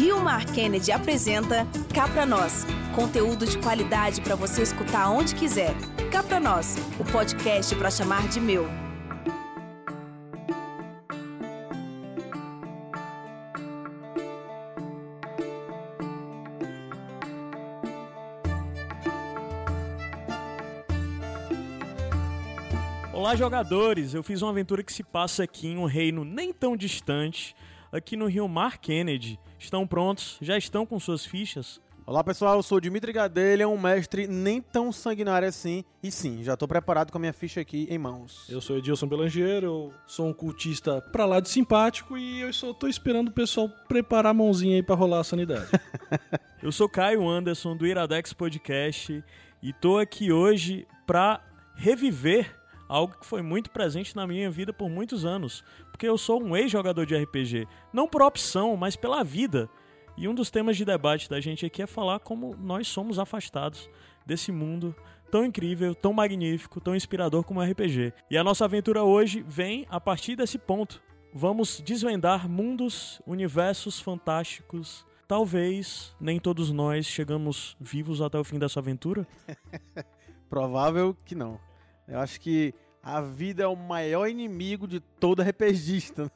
Rio Mar Kennedy apresenta Cá Pra Nós. Conteúdo de qualidade para você escutar onde quiser. Cá Pra Nós, o podcast para chamar de meu. Olá, jogadores! Eu fiz uma aventura que se passa aqui em um reino nem tão distante, aqui no Rio Mar Kennedy. Estão prontos? Já estão com suas fichas? Olá pessoal, eu sou o Dimitri Gadelha, um mestre nem tão sanguinário assim. E sim, já estou preparado com a minha ficha aqui em mãos. Eu sou Edilson Belangeiro, eu sou um cultista pra lá de simpático e eu só tô esperando o pessoal preparar a mãozinha aí pra rolar a sanidade. eu sou Caio Anderson do Iradex Podcast e tô aqui hoje pra reviver algo que foi muito presente na minha vida por muitos anos, porque eu sou um ex-jogador de RPG, não por opção, mas pela vida. E um dos temas de debate da gente aqui é falar como nós somos afastados desse mundo tão incrível, tão magnífico, tão inspirador como o RPG. E a nossa aventura hoje vem a partir desse ponto. Vamos desvendar mundos, universos fantásticos. Talvez nem todos nós chegamos vivos até o fim dessa aventura. Provável que não. Eu acho que a vida é o maior inimigo de todo RPGista.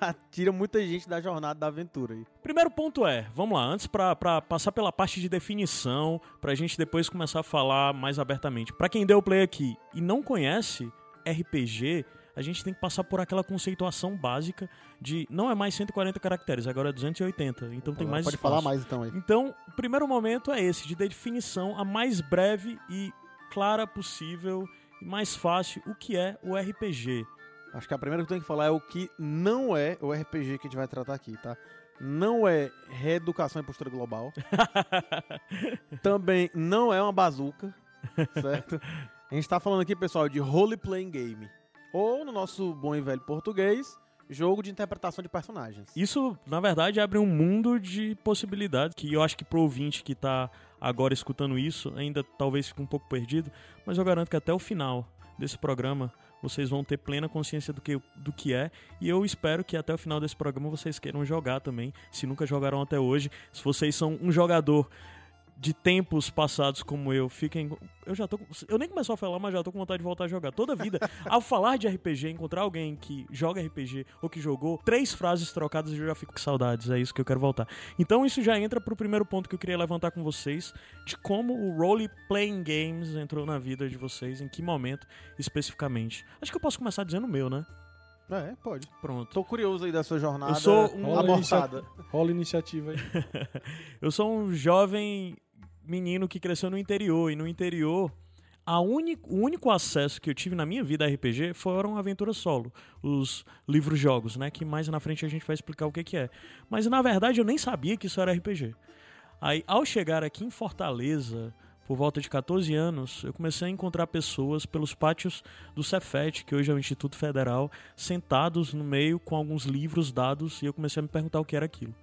Tira muita gente da jornada da aventura aí. Primeiro ponto é, vamos lá, antes para passar pela parte de definição, pra gente depois começar a falar mais abertamente. Para quem deu play aqui e não conhece RPG, a gente tem que passar por aquela conceituação básica de não é mais 140 caracteres, agora é 280, então tem mais Pode espaço. falar mais então aí. Então, o primeiro momento é esse, de definição a mais breve e clara possível e mais fácil o que é o RPG. Acho que a primeira que eu tenho que falar é o que não é o RPG que a gente vai tratar aqui, tá? Não é reeducação e postura global. Também não é uma bazuca, certo? A gente tá falando aqui, pessoal, de role-playing game. Ou, no nosso bom e velho português, jogo de interpretação de personagens. Isso, na verdade, abre um mundo de possibilidades que eu acho que pro ouvinte que tá agora escutando isso ainda talvez fique um pouco perdido, mas eu garanto que até o final desse programa vocês vão ter plena consciência do que, do que é. E eu espero que até o final desse programa vocês queiram jogar também, se nunca jogaram até hoje. Se vocês são um jogador de tempos passados como eu, fiquem. Eu já tô. Eu nem começou a falar, mas já tô com vontade de voltar a jogar. Toda vida, ao falar de RPG, encontrar alguém que joga RPG ou que jogou, três frases trocadas eu já fico com saudades. É isso que eu quero voltar. Então isso já entra pro primeiro ponto que eu queria levantar com vocês: de como o role playing games entrou na vida de vocês, em que momento especificamente. Acho que eu posso começar dizendo o meu, né? É, pode. Pronto. Tô curioso aí da sua jornada Eu sou um Rola, inicia... Rola iniciativa aí. eu sou um jovem menino que cresceu no interior. E no interior, a único, o único acesso que eu tive na minha vida a RPG foram aventuras solo. Os livros-jogos, né? Que mais na frente a gente vai explicar o que, que é. Mas na verdade eu nem sabia que isso era RPG. Aí, ao chegar aqui em Fortaleza, por volta de 14 anos, eu comecei a encontrar pessoas pelos pátios do Cefet, que hoje é o Instituto Federal, sentados no meio com alguns livros dados, e eu comecei a me perguntar o que era aquilo.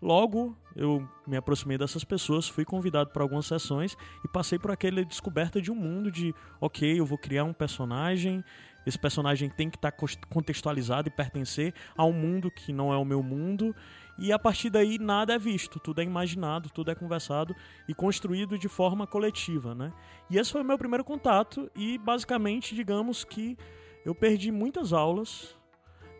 Logo, eu me aproximei dessas pessoas, fui convidado para algumas sessões e passei por aquela descoberta de um mundo de, ok, eu vou criar um personagem, esse personagem tem que estar tá contextualizado e pertencer a um mundo que não é o meu mundo, e a partir daí nada é visto, tudo é imaginado, tudo é conversado e construído de forma coletiva, né? E esse foi o meu primeiro contato e basicamente, digamos que eu perdi muitas aulas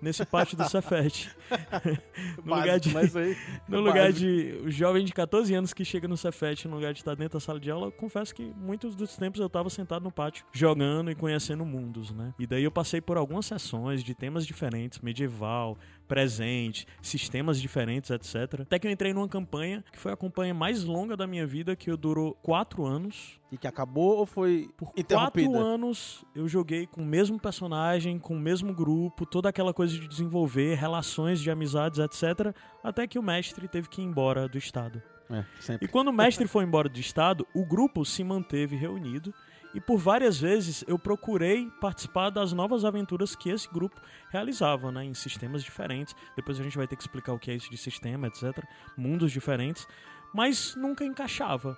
nesse pátio do Cefet. no Básico, lugar de, mas aí, no lugar de o jovem de 14 anos que chega no Cefet, no lugar de estar dentro da sala de aula, eu confesso que muitos dos tempos eu estava sentado no pátio, jogando e conhecendo mundos, né? E daí eu passei por algumas sessões de temas diferentes, medieval, presente, sistemas diferentes, etc. Até que eu entrei numa campanha que foi a campanha mais longa da minha vida, que durou quatro anos. E que acabou ou foi Por quatro anos eu joguei com o mesmo personagem, com o mesmo grupo, toda aquela coisa de desenvolver relações de amizades, etc. Até que o mestre teve que ir embora do estado. É, sempre. E quando o mestre foi embora do estado, o grupo se manteve reunido e por várias vezes eu procurei participar das novas aventuras que esse grupo realizava, né, em sistemas diferentes. Depois a gente vai ter que explicar o que é isso de sistema, etc. Mundos diferentes, mas nunca encaixava,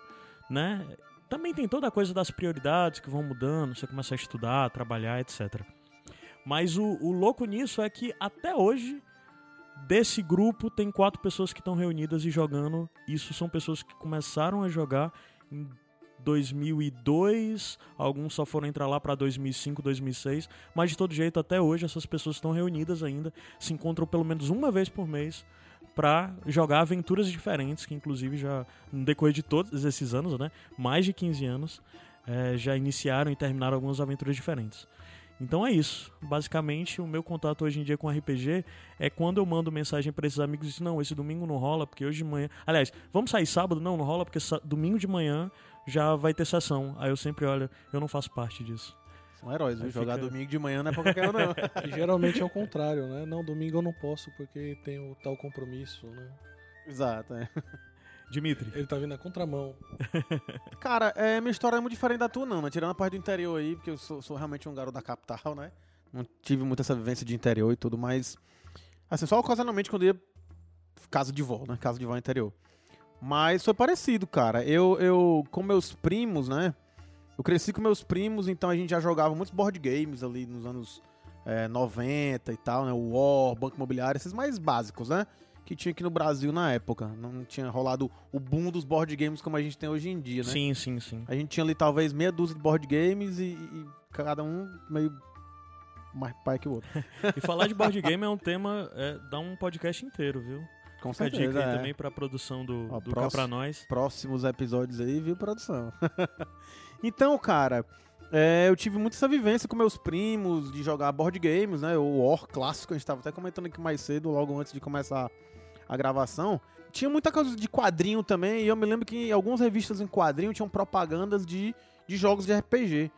né? Também tem toda a coisa das prioridades que vão mudando, você começa a estudar, trabalhar, etc. Mas o, o louco nisso é que até hoje Desse grupo, tem quatro pessoas que estão reunidas e jogando. Isso são pessoas que começaram a jogar em 2002, alguns só foram entrar lá para 2005, 2006, mas de todo jeito até hoje essas pessoas estão reunidas ainda, se encontram pelo menos uma vez por mês para jogar aventuras diferentes, que inclusive já no decorrer de todos esses anos, né, mais de 15 anos, é, já iniciaram e terminaram algumas aventuras diferentes. Então é isso. Basicamente, o meu contato hoje em dia com RPG é quando eu mando mensagem para esses amigos e digo, não, esse domingo não rola, porque hoje de manhã. Aliás, vamos sair sábado? Não, não rola, porque domingo de manhã já vai ter sessão. Aí eu sempre olho, eu não faço parte disso. São heróis, viu? Jogar fica... domingo de manhã não é pra qualquer um, não. e geralmente é o contrário, né? Não, domingo eu não posso porque tenho tal compromisso, né? Exato, é. Dimitri. Ele tá vindo na contramão. Cara, é, minha história é muito diferente da tua, não, né? Tirando a parte do interior aí, porque eu sou, sou realmente um garoto da capital, né? Não tive muita essa vivência de interior e tudo, mas. Assim, só ocasionalmente quando ia casa de vó, né? Casa de vó interior. Mas foi parecido, cara. Eu, eu com meus primos, né? Eu cresci com meus primos, então a gente já jogava muitos board games ali nos anos é, 90 e tal, né? O War, Banco Imobiliário, esses mais básicos, né? Que tinha aqui no Brasil na época. Não tinha rolado o boom dos board games como a gente tem hoje em dia, né? Sim, sim, sim. A gente tinha ali talvez meia dúzia de board games e, e cada um meio mais pai que o outro. e falar de board game é um tema, é, dá um podcast inteiro, viu? Com certeza. dica aí é. também pra produção do, Ó, do próximo, Cá Pra Nós. Próximos episódios aí, viu, produção? então, cara, é, eu tive muito essa vivência com meus primos de jogar board games, né? O War clássico, a gente tava até comentando aqui mais cedo, logo antes de começar a gravação. Tinha muita coisa de quadrinho também, e eu me lembro que algumas revistas em quadrinho tinham propagandas de, de jogos de RPG.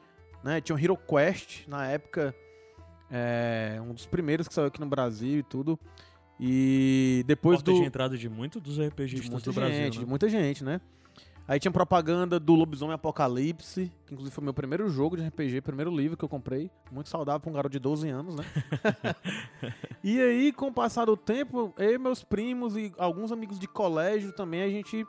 Né? Tinha o Hero Quest, na época, é, um dos primeiros que saiu aqui no Brasil e tudo. E depois Porta do. de entrada de muitos dos RPGs de muita do Brasil. Gente, né? De muita gente, né? Aí tinha propaganda do Lobisomem Apocalipse, que inclusive foi meu primeiro jogo de RPG, primeiro livro que eu comprei. Muito saudável pra um garoto de 12 anos, né? e aí, com o passar do tempo, eu e meus primos e alguns amigos de colégio também, a gente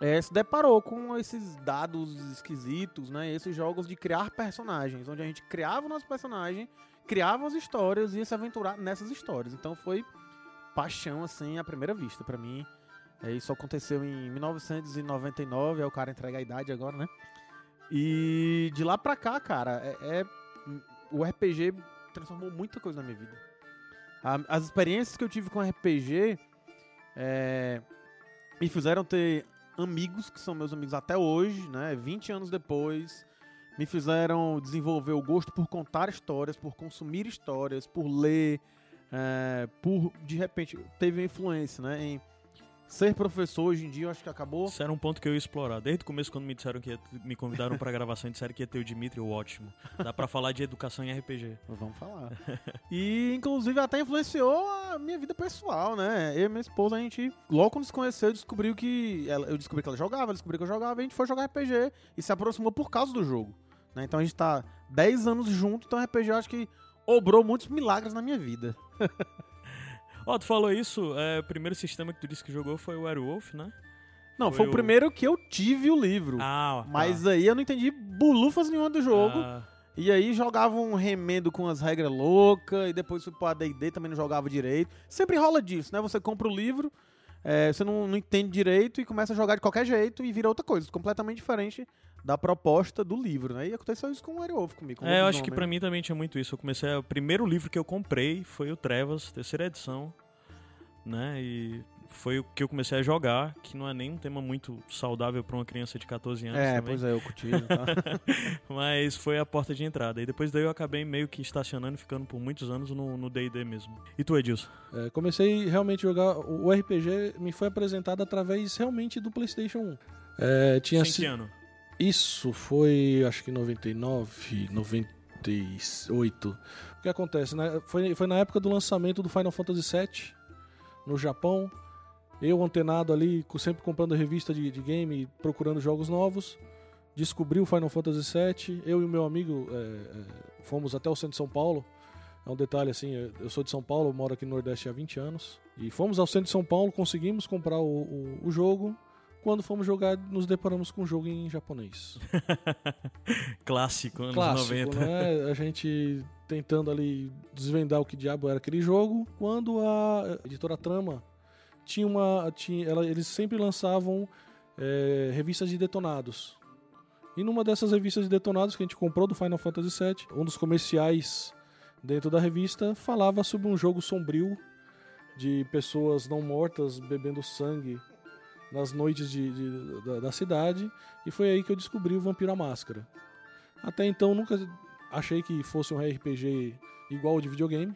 é, se deparou com esses dados esquisitos, né? Esses jogos de criar personagens, onde a gente criava o nosso personagem, criava as histórias e ia se aventurar nessas histórias. Então foi paixão, assim, à primeira vista. para mim, é, isso aconteceu em 1999, é o cara entrega a idade agora, né? E de lá pra cá, cara, é, é o RPG transformou muita coisa na minha vida. A, as experiências que eu tive com RPG é, me fizeram ter amigos que são meus amigos até hoje, né? 20 anos depois, me fizeram desenvolver o gosto por contar histórias, por consumir histórias, por ler, é, por de repente teve influência, né, em ser professor hoje em dia, eu acho que acabou. Isso era um ponto que eu ia explorar. Desde o começo, quando me disseram que ia, me convidaram pra gravação e disseram que ia ter o Dimitri, o ótimo. Dá pra falar de educação em RPG. Vamos falar. e, inclusive, até influenciou a minha vida pessoal, né? Eu e minha esposa, a gente, logo quando se conheceu, descobriu que. Ela, eu descobri que ela jogava, ela descobriu que eu jogava, e a gente foi jogar RPG e se aproximou por causa do jogo. Né? Então a gente tá 10 anos junto, então RPG eu acho que obrou muitos milagres na minha vida. Ó, oh, tu falou isso, é, o primeiro sistema que tu disse que jogou foi o Werewolf, né? Não, foi, foi o... primeiro que eu tive o livro. Ah, Mas aí eu não entendi bulufas nenhuma do jogo. Ah. E aí jogava um remendo com as regras loucas, e depois fui pro AD&D, também não jogava direito. Sempre rola disso, né? Você compra o livro, é, você não, não entende direito e começa a jogar de qualquer jeito e vira outra coisa, completamente diferente da proposta do livro, né? E aconteceu isso com o Werewolf comigo. Com é, eu acho que para mim também tinha muito isso. Eu comecei, o primeiro livro que eu comprei foi o Trevas, terceira edição, né? E foi o que eu comecei a jogar, que não é nem um tema muito saudável para uma criança de 14 anos É, também. pois é, eu curti. Tá? Mas foi a porta de entrada. E depois daí eu acabei meio que estacionando, ficando por muitos anos no D&D mesmo. E tu, Edilson? É, comecei realmente a jogar... O RPG me foi apresentado através realmente do Playstation 1. É, tinha Sem que ano? Isso foi, acho que 99, 98. O que acontece? Né? Foi, foi na época do lançamento do Final Fantasy VII no Japão. Eu, antenado ali, sempre comprando revista de, de game, procurando jogos novos. Descobri o Final Fantasy VII. Eu e o meu amigo é, é, fomos até o centro de São Paulo. É um detalhe assim, eu sou de São Paulo, moro aqui no Nordeste há 20 anos. E fomos ao centro de São Paulo, conseguimos comprar o, o, o jogo Quando fomos jogar, nos deparamos com um jogo em japonês. Clássico, anos Clássico, 90. né? A gente tentando ali desvendar o que diabo era aquele jogo, quando a editora Trama tinha uma. Tinha, ela- eles sempre lançavam é, revistas de detonados. E numa dessas revistas de detonados que a gente comprou do Final Fantasy VII, um dos comerciais dentro da revista falava sobre um jogo sombrio de pessoas não mortas bebendo sangue nas noites de, de- da, da cidade. E foi aí que eu descobri o Vampiro à Máscara. Até então nunca achei que fosse um RPG igual ao de videogame,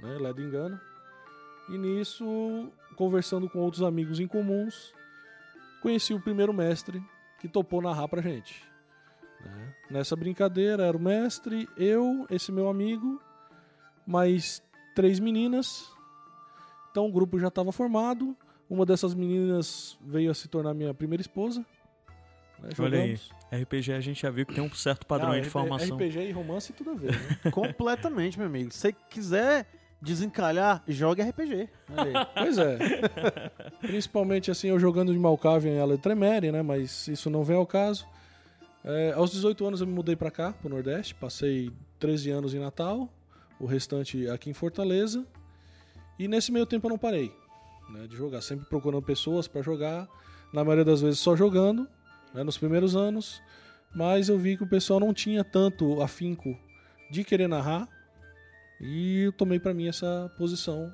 né? Ledo engano. E nisso, conversando com outros amigos em comuns, conheci o primeiro mestre que topou narrar pra gente. né? Nessa brincadeira era o mestre, eu, esse meu amigo, mais três meninas. Então o grupo já estava formado. Uma dessas meninas veio a se tornar minha primeira esposa. né? Olha aí. RPG a gente já viu que tem um certo padrão Ah, de formação. RPG e romance tudo a ver, né? Completamente, meu amigo. Se você quiser desencalhar, jogue RPG. Pois é. Principalmente assim, eu jogando de Malkavian e ela de Tremere, né? Mas isso não vem ao caso. É, aos 18 anos eu me mudei pra cá, pro Nordeste. Passei 13 anos em Natal, o restante aqui em Fortaleza. E nesse meio tempo eu não parei né, de jogar. Sempre procurando pessoas pra jogar. Na maioria das vezes só jogando, né, nos primeiros anos. Mas eu vi que o pessoal não tinha tanto afinco de querer narrar. E eu tomei pra mim essa posição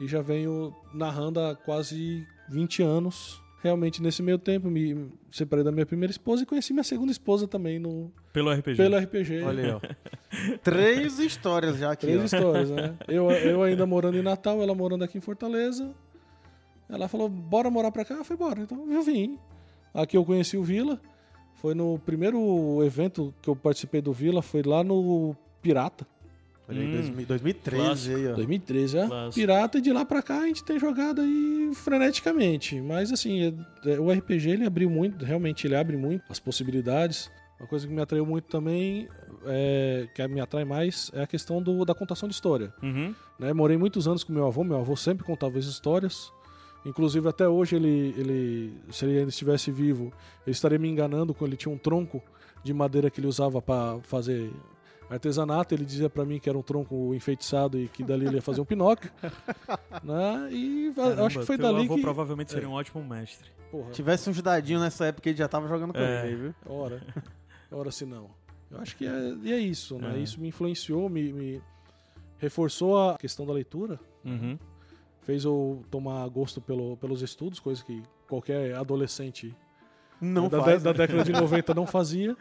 e já venho narrando há quase 20 anos. Realmente, nesse meio tempo, me separei da minha primeira esposa e conheci minha segunda esposa também no, Pelo RPG. pelo RPG. Olha aí, ó. Três histórias já aqui, Três ó. histórias, né? Eu, eu ainda morando em Natal, ela morando aqui em Fortaleza. Ela falou, bora morar pra cá? Eu falei, bora. Então eu vim. Aqui eu conheci o Vila. Foi no primeiro evento que eu participei do Vila, foi lá no Pirata. Olha aí, Hum, 2000 2013 clássico. aí, ó. 2013, é? Clássico. Pirata, e de lá pra cá a gente tem jogado aí freneticamente. Mas assim, é- é- o RPG ele abriu muito, realmente ele abre muito as possibilidades. Uma coisa que me atraiu muito também, é, que me atrai mais, é a questão do- da contação de história. Uhum. né? Morei muitos anos com meu avô, meu avô sempre contava as histórias. Inclusive até hoje ele, ele se ele ainda estivesse vivo, ele estaria me enganando quando ele tinha um tronco de madeira que ele usava para fazer artesanato. Ele dizia para mim que era um tronco enfeitiçado e que dali ele ia fazer um pinóquio. né? E eu acho que foi dali avô que provavelmente seria um ótimo mestre. Porra, Tivesse uns dadinhos nessa época, ele já tava jogando com É. ele, viu? ora, ora se não. Eu acho que é, e é isso, né? É. Isso me influenciou, me, me reforçou a questão da leitura. Uhum. Fez eu tomar gosto pelo, pelos estudos, coisa que qualquer adolescente Não da, faz. da né? década de 90 não fazia.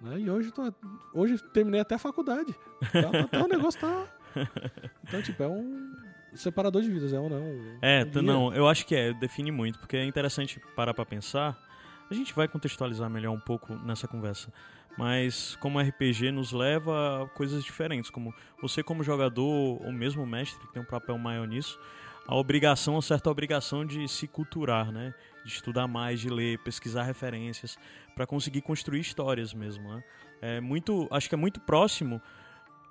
Né? E hoje, tô, hoje terminei até a faculdade. Tá, tá- tá- o negócio tá. Então, tipo, é um separador de vidas, é um não. É, um t- guia. não, eu acho que é, define muito, porque é interessante parar pra pensar. A gente vai contextualizar melhor um pouco nessa conversa. Mas como RPG nos leva a coisas diferentes, como você como jogador, ou mesmo mestre, que tem um papel maior nisso, a obrigação, a certa obrigação de se culturar, né? De estudar mais, de ler, pesquisar referências, para conseguir construir histórias mesmo, né? É muito, acho que é muito próximo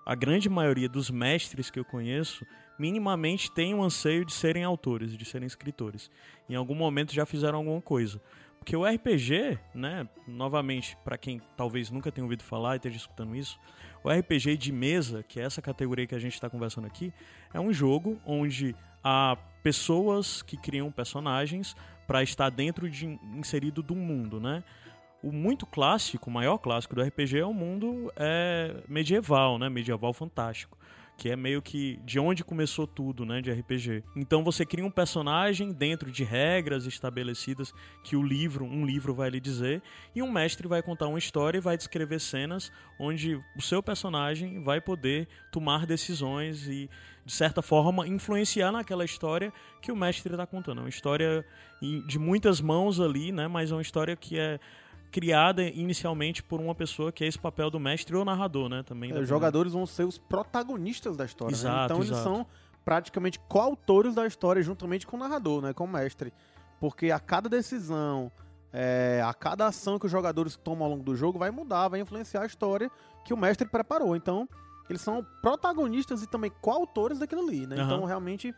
a grande maioria dos mestres que eu conheço minimamente tem um anseio de serem autores, de serem escritores. Em algum momento já fizeram alguma coisa. Porque o RPG, né, novamente, para quem talvez nunca tenha ouvido falar e esteja escutando isso, o RPG de mesa, que é essa categoria que a gente está conversando aqui, é um jogo onde há pessoas que criam personagens para estar dentro de inserido um mundo, né? O muito clássico, o maior clássico do RPG é o mundo é, medieval, né? Medieval fantástico que é meio que de onde começou tudo, né, de RPG. Então você cria um personagem dentro de regras estabelecidas que o livro, um livro vai lhe dizer, e um mestre vai contar uma história e vai descrever cenas onde o seu personagem vai poder tomar decisões e de certa forma influenciar naquela história que o mestre está contando. É uma história de muitas mãos ali, né, mas é uma história que é criada inicialmente por uma pessoa que é esse papel do mestre ou narrador, né, também. É, os jogadores vão ser os protagonistas da história. né? Exato, Então eles exato. são praticamente coautores da história, juntamente com o narrador, né? com o mestre. Porque a cada decisão, é, a cada ação que os jogadores tomam ao longo do jogo vai mudar, vai influenciar a história que o mestre preparou. Então, eles são protagonistas e também coautores daquilo ali. Né? Aham. Então, realmente,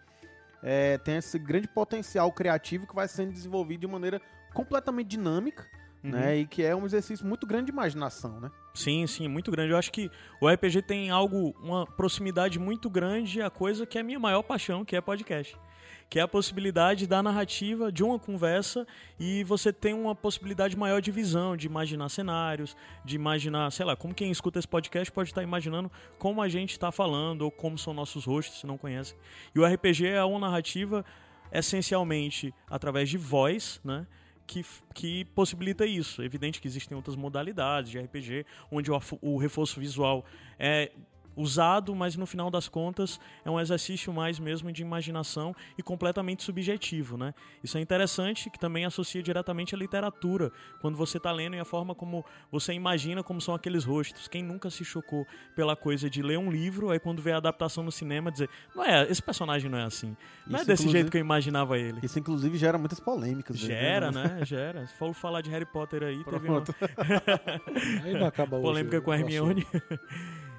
é, tem esse grande potencial criativo que vai sendo desenvolvido de maneira completamente dinâmica, Uhum. né? E que é um exercício muito grande de imaginação, né? Sim, sim, muito grande. Eu acho que o RPG tem algo, uma proximidade muito grande à coisa que é a minha maior paixão, que é podcast. Que é a possibilidade da narrativa de uma conversa e você tem uma possibilidade maior de visão, de imaginar cenários, de imaginar, sei lá, como quem escuta esse podcast pode estar imaginando como a gente está falando ou como são nossos rostos, se não conhecem. E o RPG é uma narrativa essencialmente através de voz, né? Que, que possibilita isso. É evidente que existem outras modalidades de RPG, onde o, o reforço visual é usado, mas no final das contas é um exercício mais mesmo de imaginação e completamente subjetivo, né? Isso é interessante, que também associa diretamente à literatura, quando você está lendo e a forma como você imagina como são aqueles rostos. Quem nunca se chocou pela coisa de ler um livro, aí quando vê a adaptação no cinema dizer, não é, esse personagem não é assim. Não é Isso, desse inclusive- jeito que eu imaginava ele. Isso, inclusive, gera muitas polêmicas. aí, Gera, né? Gera. Se for falar de Harry Potter aí, teve uma Pronto. Aí não acaba hoje polêmica com a. Hermione.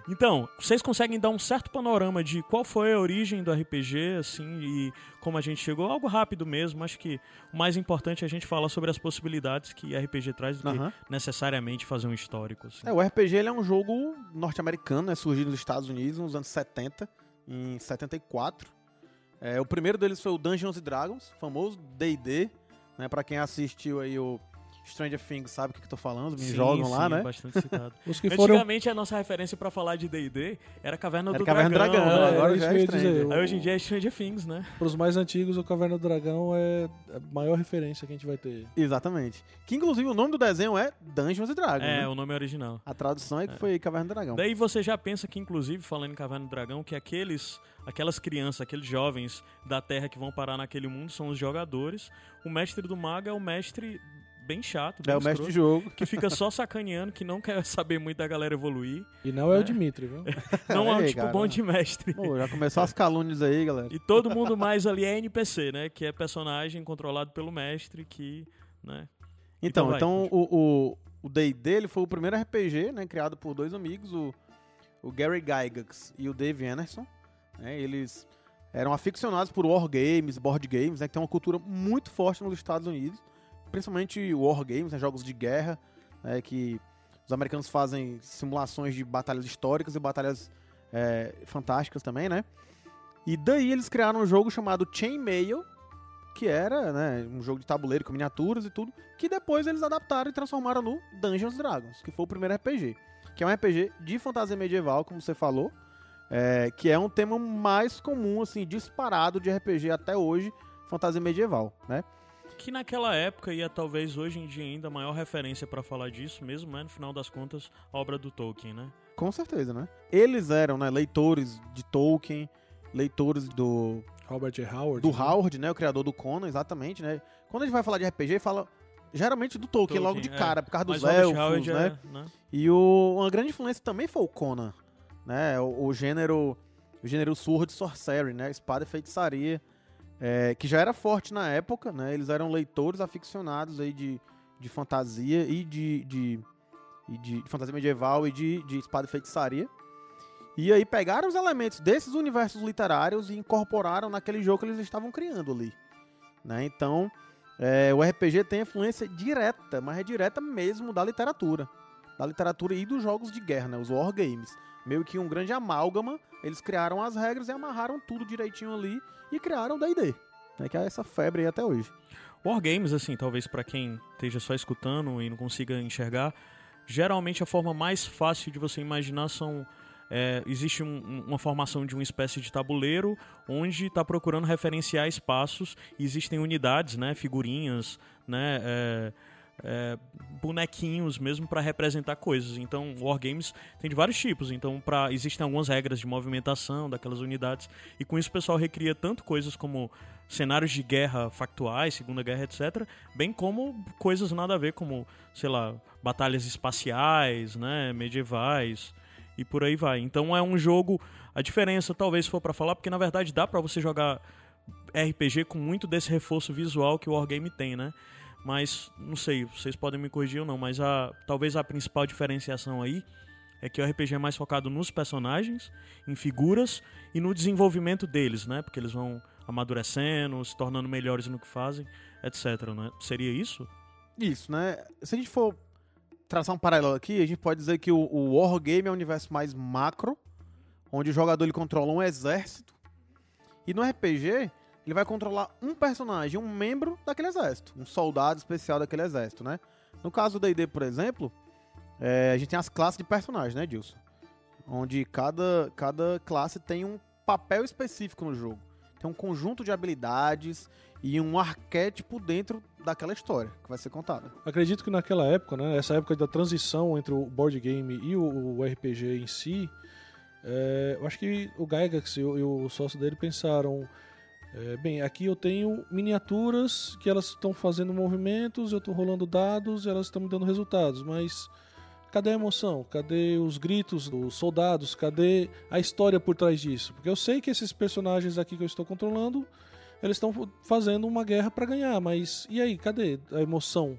Então, vocês conseguem dar um certo panorama de qual foi a origem do RPG, assim, e como a gente chegou? Algo rápido mesmo. Acho que o mais importante é a gente falar sobre as possibilidades que RPG traz do Aham. que necessariamente fazer um histórico. Assim. É, o RPG ele é um jogo norte-americano, né, surgido nos Estados Unidos nos anos 70, em 74. É, o primeiro deles foi o Dungeons Dragons, famoso D&D, né, para quem assistiu aí o Stranger Things sabe o que, que eu tô falando, me Sim, jogam lá, sim, né? Bastante citado. Os que foram. Antigamente a nossa referência pra falar de D&D era Caverna Era do Caverna do Dragão. Dragão, né? agora é já isso é dizer. Aí hoje em dia é Stranger Things, né? Para os mais antigos, o Caverna do Dragão é a maior referência que a gente vai ter. Exatamente. Que inclusive o nome do desenho é Dungeons and Dragons, É, né? o nome original. A tradução é que foi Caverna do Dragão. Daí você já pensa que, inclusive, falando em Caverna do Dragão, que aqueles, aquelas crianças, aqueles jovens da Terra que vão parar naquele mundo são os jogadores. O mestre do mago é o mestre bem chato, bem É o mestre de escroto, jogo. que fica só sacaneando, que não quer saber muito da galera evoluir. E não é, É. o Dimitri, viu? Não é um Aí, tipo cara. bom de mestre. Pô, já começou as calúnias aí, galera. E todo mundo mais ali é NPC, né? Que é personagem controlado pelo mestre, que, né? Então, vai, então o, o, o D&D ele foi o primeiro RPG, né, criado por dois amigos, o, o Gary Gygax e o Dave Anderson. né, eles eram aficionados por wargames, board games, né, que tem uma cultura muito forte nos Estados Unidos, principalmente wargames, né, jogos de guerra, né, que os americanos fazem simulações de batalhas históricas e batalhas é, fantásticas também, né? E daí eles criaram um jogo chamado Chainmail, que era né, um jogo de tabuleiro com miniaturas e tudo, que depois eles adaptaram e transformaram no Dungeons Dragons, que foi o primeiro RPG. Que é um RPG de fantasia medieval, como você falou, é, que é um tema mais comum, assim, disparado de RPG até hoje, fantasia medieval, né? Que naquela época e é talvez hoje em dia ainda a maior referência pra falar disso mesmo, é no final das contas a obra do Tolkien, né? Com certeza, né? Eles eram né, leitores de Tolkien, leitores do, Robert E. Howard. do né? Howard, né? O criador do Conan, exatamente, né? Quando a gente vai falar de RPG, fala geralmente do Tolkien, logo de Tolkien, cara, é. por causa dos Mas elfos, Howard né? é, né? E o, uma grande influência também foi o Conan, né? O, o gênero, o gênero Sword Sorcery, né? Espada e feitiçaria, é, que já era forte na época, né? Eles eram leitores aficionados aí de, de fantasia e de, de, e de fantasia medieval e de, de espada e feitiçaria. E aí pegaram os elementos desses universos literários e incorporaram naquele jogo que eles estavam criando ali, né? Então, é, o RPG tem influência direta, mas é direta mesmo da literatura da literatura e dos jogos de guerra, né? Os wargames. Meio que um grande amálgama, eles criaram as regras e amarraram tudo direitinho ali e criaram o D&D, né? Que é essa febre aí até hoje. Wargames, assim, talvez pra quem esteja só escutando e não consiga enxergar, geralmente a forma mais fácil de você imaginar são. é, existe um- um- uma formação de uma espécie de tabuleiro onde está procurando referenciar espaços existem unidades, né, figurinhas, né, é, é, bonequinhos mesmo para representar coisas. Então, wargames tem de vários tipos. Então, pra, existem algumas regras de movimentação daquelas unidades e com isso o pessoal recria tanto coisas como cenários de guerra factuais, Segunda Guerra, etc., bem como coisas nada a ver, como, sei lá, batalhas espaciais, né, medievais e por aí vai. Então é um jogo, a diferença talvez for pra falar, porque na verdade dá pra você jogar RPG com muito desse reforço visual que o Wargame tem, né? Mas não sei, vocês podem me corrigir ou não, mas a talvez a principal diferenciação aí é que o RPG é mais focado nos personagens, em figuras e no desenvolvimento deles, né? Porque eles vão amadurecendo, se tornando melhores no que fazem, etc. Né? Seria isso? Isso, né? Se a gente for traçar um paralelo aqui, a gente pode dizer que o, o Wargame é um universo mais macro, onde o jogador ele controla um exército, e no RPG ele vai controlar um personagem, um membro daquele exército, um soldado especial daquele exército, né? No caso do D&D, por exemplo, é, a gente tem as classes de personagens, né, Dilson? Onde cada, cada classe tem um papel específico no jogo. Tem um conjunto de habilidades e um arquétipo dentro daquela história que vai ser contada. Acredito que naquela época, né, essa época da transição entre o board game e o, o RPG em si, é, eu acho que o Gygax e o, e o sócio dele pensaram é, bem, aqui eu tenho miniaturas que elas estão fazendo movimentos, eu estou rolando dados elas estão me dando resultados, mas cadê a emoção? Cadê os gritos dos soldados? Cadê a história por trás disso? Porque eu sei que esses personagens aqui que eu estou controlando, eles estão fazendo uma guerra para ganhar, mas e aí, cadê a emoção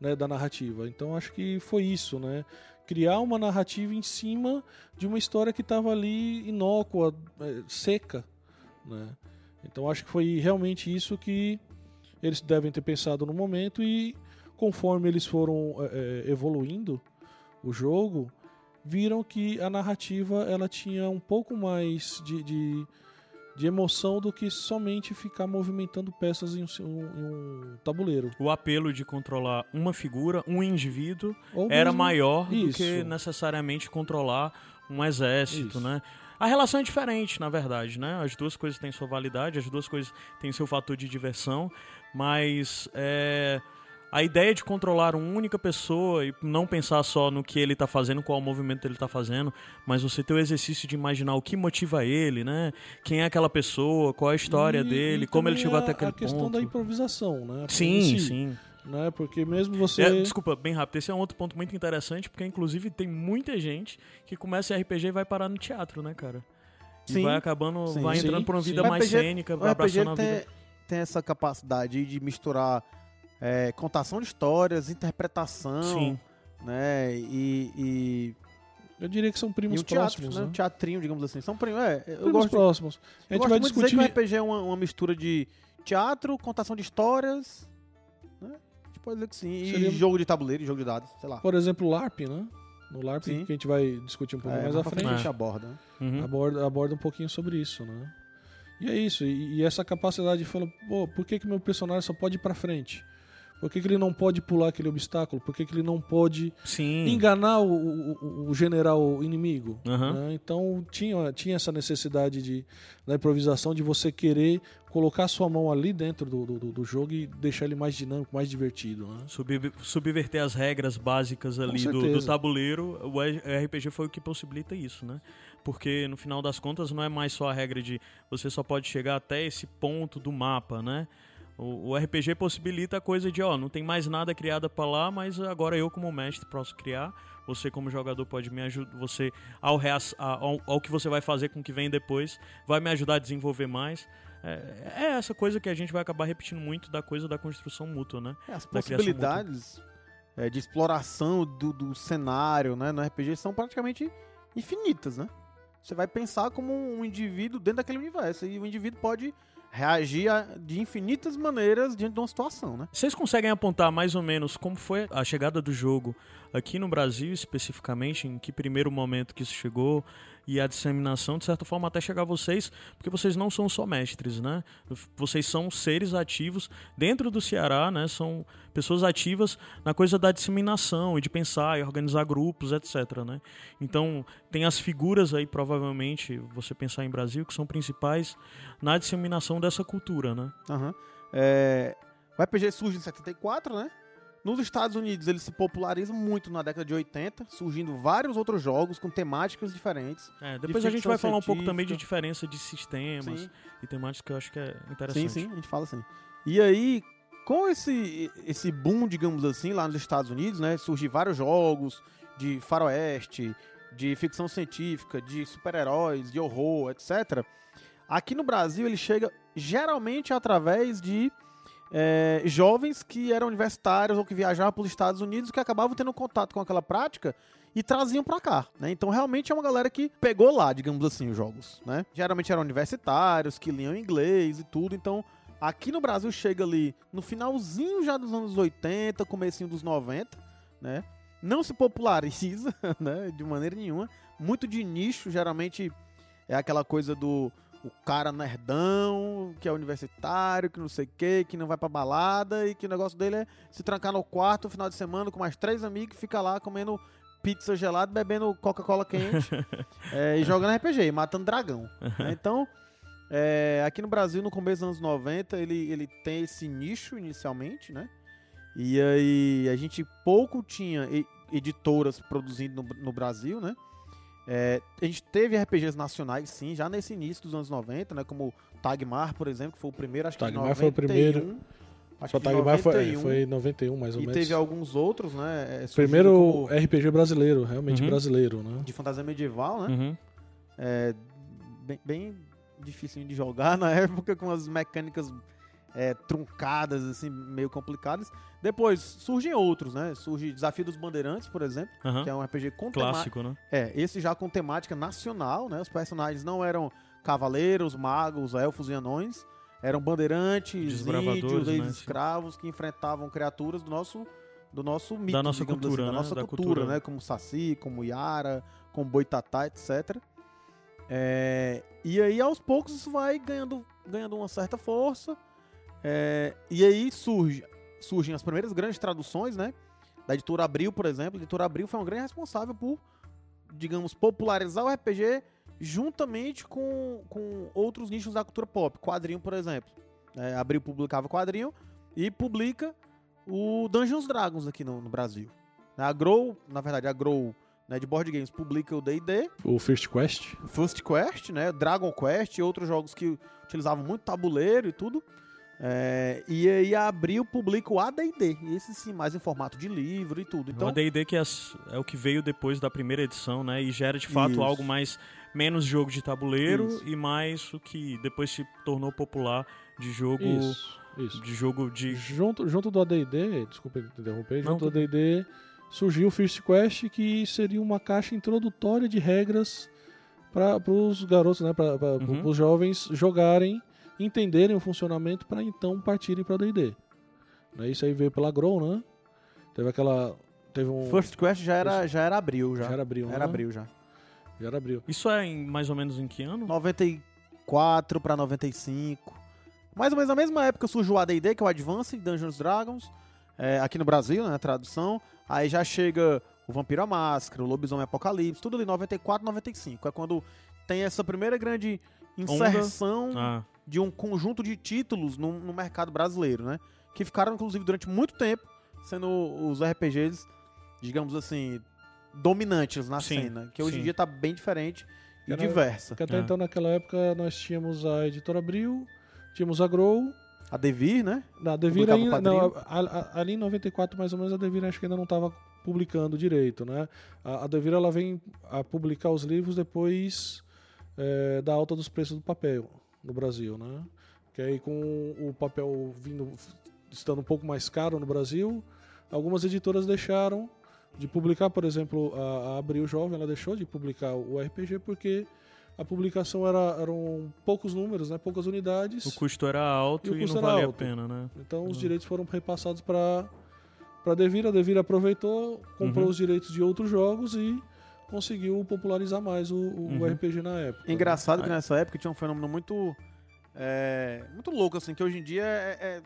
né, da narrativa? Então acho que foi isso, né? Criar uma narrativa em cima de uma história que estava ali inócua, é, seca, né? Então acho que foi realmente isso que eles devem ter pensado no momento e conforme eles foram é, evoluindo o jogo, viram que a narrativa ela tinha um pouco mais de, de, de emoção do que somente ficar movimentando peças em um, em um, tabuleiro. O apelo de controlar uma figura, um indivíduo, Ou era mesmo... maior Isso. do que necessariamente controlar um exército, Isso. né? A relação é diferente, na verdade, né? As duas coisas têm sua validade, as duas coisas têm seu fator de diversão, mas é, a ideia de controlar uma única pessoa e não pensar só no que ele está fazendo, qual o movimento ele está fazendo, mas você ter o exercício de imaginar o que motiva ele, né? Quem é aquela pessoa, qual é a história e, dele, e como ele chegou a, até aquele ponto. A questão ponto. da improvisação, né? Sim, sim né? Porque mesmo você. É, desculpa, bem rápido. Esse é um outro ponto muito interessante, porque inclusive tem muita gente que começa RPG e vai parar no teatro, né, cara? E sim, vai acabando, sim, vai entrando sim, por uma vida mais RPG, cênica, vai abraçando a tem, vida. Tem essa capacidade de misturar é, contação de histórias, interpretação, sim. né? E, e... Eu diria que são primos um teatro, próximos, né? né? Um teatrinho, digamos assim. São primos, é, eu primos gosto, próximos. A gente vai discutir... dizer que o RPG é uma, uma mistura de teatro, contação de histórias pode dizer que sim. E Seria... jogo de tabuleiro, jogo de dados, sei lá. Por exemplo, LARP, né? No LARP, sim. que a gente vai discutir um pouco é, mais à frente. A gente aborda. Né? Uhum. aborda. Aborda um pouquinho sobre isso, né? E é isso. E, e essa capacidade de falar, pô, por que, que meu personagem só pode ir pra frente? Por que, que ele não pode pular aquele obstáculo? Por que, que ele não pode Sim. enganar o, o, o general inimigo? Uhum. Né? Então tinha, tinha essa necessidade de, da improvisação, de você querer colocar sua mão ali dentro do, do, do jogo e deixar ele mais dinâmico, mais divertido. Né? Sub, subverter as regras básicas ali do, do, tabuleiro, o RPG foi o que possibilita isso, né? Porque no final das contas não é mais só a regra de você só pode chegar até esse ponto do mapa, né? O, o RPG possibilita a coisa de, ó, não tem mais nada criado para lá, mas agora eu como mestre posso criar. Você como jogador pode me ajudar, você ao, ao, ao, que você vai fazer com o que vem depois, vai me ajudar a desenvolver mais. É, é, essa coisa que a gente vai acabar repetindo muito da coisa da construção mútua, né? É, as possibilidades é, de exploração do, do cenário, né, no RPG são praticamente infinitas, né? Você vai pensar como um indivíduo dentro daquele universo e o indivíduo pode reagir de infinitas maneiras diante de uma situação, né? Vocês conseguem apontar mais ou menos como foi a chegada do jogo aqui no Brasil, especificamente, em que primeiro momento que isso chegou, e a disseminação, de certa forma, até chegar a vocês, porque vocês não são só mestres, né? Vocês são seres ativos dentro do Ceará, né? São pessoas ativas na coisa da disseminação e de pensar e organizar grupos, etc, né? Então, tem as figuras aí, provavelmente, você pensar em Brasil, que são principais na disseminação dessa cultura, né? Uhum. É... O RPG surge em 74, né? Nos Estados Unidos, ele se populariza muito na década de 80, surgindo vários outros jogos com temáticas diferentes. É, depois de a gente vai falar um pouco também de diferença de sistemas sim. e temáticas que eu acho que é interessante. Sim, sim, a gente fala assim. E aí, com esse, esse boom, digamos assim, lá nos Estados Unidos, né, surgem vários jogos de faroeste, de ficção científica, de super-heróis, de horror, etc. Aqui no Brasil, ele chega geralmente através de é, jovens que eram universitários ou que viajavam para os Estados Unidos que acabavam tendo contato com aquela prática e traziam pra cá, né? Então realmente é uma galera que pegou lá, digamos assim, os jogos, né? Geralmente eram universitários que liam inglês e tudo, então aqui no Brasil chega ali no finalzinho já dos anos 80, comecinho dos 90, né? Não se populariza, né, de maneira nenhuma, muito de nicho, geralmente é aquela coisa do o cara nerdão, que é universitário, que não sei o que, que não vai pra balada e que o negócio dele é se trancar no quarto no final de semana com mais três amigos e fica lá comendo pizza gelada, bebendo Coca-Cola quente é, e jogando RPG, e matando dragão. né? Então, é, aqui no Brasil, no começo dos anos 90, ele, ele tem esse nicho inicialmente, né? E aí a gente pouco tinha editoras produzindo no, no Brasil, né? É, a gente teve RPGs nacionais, sim, já nesse início dos anos 90, né? Como Tagmar, por exemplo, que foi o primeiro, acho que em Tagmar foi o primeiro. 91, Acho Só que Tagmar foi, 91, foi em 91, mais ou E menos. teve alguns outros, né? é, Primeiro como RPG brasileiro, realmente Uhum. brasileiro, né? de fantasia medieval, né? Uhum. É, bem, bem difícil de jogar na época, com as mecânicas é, truncadas, assim, meio complicadas. Depois surgem outros, né? Surge Desafio dos Bandeirantes, por exemplo, Aham. que é um RPG com. Clássico, né? É, esse já com temática nacional, né? Os personagens não eram cavaleiros, magos, elfos e anões. Eram bandeirantes, índios, né, ex-escravos que enfrentavam criaturas do nosso do nosso mito, Da nossa cultura, assim, da né? nossa Da cultura, cultura. né? Como Saci, como Yara, como Boitatá, etc. É, e aí, aos poucos, isso vai ganhando, ganhando uma certa força. É, e aí surge, surgem as primeiras grandes traduções, né? Da editora Abril, por exemplo. A editora Abril foi uma grande responsável por, digamos, popularizar o RPG juntamente com, com outros nichos da cultura pop. Quadrinho, por exemplo. É, Abril publicava quadrinho e publica o Dungeons Dragons aqui no, no Brasil. A Grow, na verdade, a Grow né, de board games publica o D&D, O First Quest. First Quest, né, Dragon Quest e outros jogos que utilizavam muito tabuleiro e tudo. É, e aí a Abril publica o AD&D, esse sim, mais em formato de livro e tudo. Então, o D&D que é, é o que veio depois da primeira edição, né? E gera de fato Isso. algo mais menos jogo de tabuleiro Isso. e mais o que depois se tornou popular de jogo Isso, isso. de jogo de Junto, junto do AD&D, desculpa te interromper, Não, junto do AD&D surgiu o First Quest, que seria uma caixa introdutória de regras para os garotos, né, para Uhum. os jovens jogarem, entenderem o funcionamento para então partirem para D&D. Né, Isso aí veio pela Grow, né? Teve aquela teve um First Quest já era, já era Abril, já. já era abril, Era né? Abril já. Já era abril. Isso é em mais ou menos em que ano? 94 pra 95. Mais ou menos na mesma época surge o AD&D, que é o Advanced Dungeons Dragons, é, aqui no Brasil, né, a tradução. Aí já chega o Vampiro à Máscara, o Lobisomem Apocalipse, tudo ali 94, 95. É quando tem essa primeira grande inserção Ah, de um conjunto de títulos no, no mercado brasileiro, né? Que ficaram, inclusive, durante muito tempo sendo os RPGs, digamos assim, dominantes na Sim, cena. Que hoje sim. em dia tá bem diferente e Era- diversa. Porque até É. então naquela época nós tínhamos a editora Abril, tínhamos a Grow, A Devir, né? Na Devir Publicava ainda, não, a- a- ali em 94 mais ou menos a Devir acho que ainda não estava publicando direito, né? A, a Devir ela vem a publicar os livros depois é, da alta dos preços do papel no Brasil, né? Que aí com o papel vindo estando um pouco mais caro no Brasil, algumas editoras deixaram de publicar, por exemplo, a, a Abril Jovem, ela deixou de publicar o RPG porque a publicação era, eram poucos números, né? Poucas unidades. o custo era alto E o e, não valia alto. a pena, né? Então os Uhum. direitos foram repassados para para Devir, a Devir aproveitou, comprou Uhum. os direitos de outros jogos e conseguiu popularizar mais o, o Uhum. RPG na época. né? Engraçado que nessa época tinha um fenômeno muito. é, muito louco, assim, que hoje em dia é, é,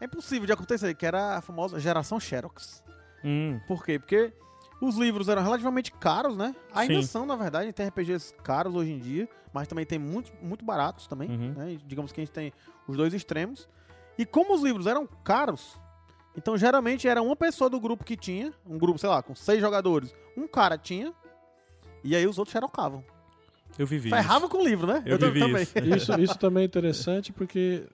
é impossível de acontecer, que era a famosa geração Xerox. Hum, Por quê? Porque os livros eram relativamente caros, né? Ainda Sim. são, na verdade, tem RPGs caros hoje em dia, mas também tem muito, muito baratos também, Uhum. né? Digamos que a gente tem os dois extremos. E como os livros eram caros, então geralmente era uma pessoa do grupo que tinha, um grupo, sei lá, com seis jogadores, um cara tinha, e aí os outros xerocavam. eu vivi Ferrava isso. com o livro, né? Eu tam- vivi também. isso. Isso, isso também é interessante porque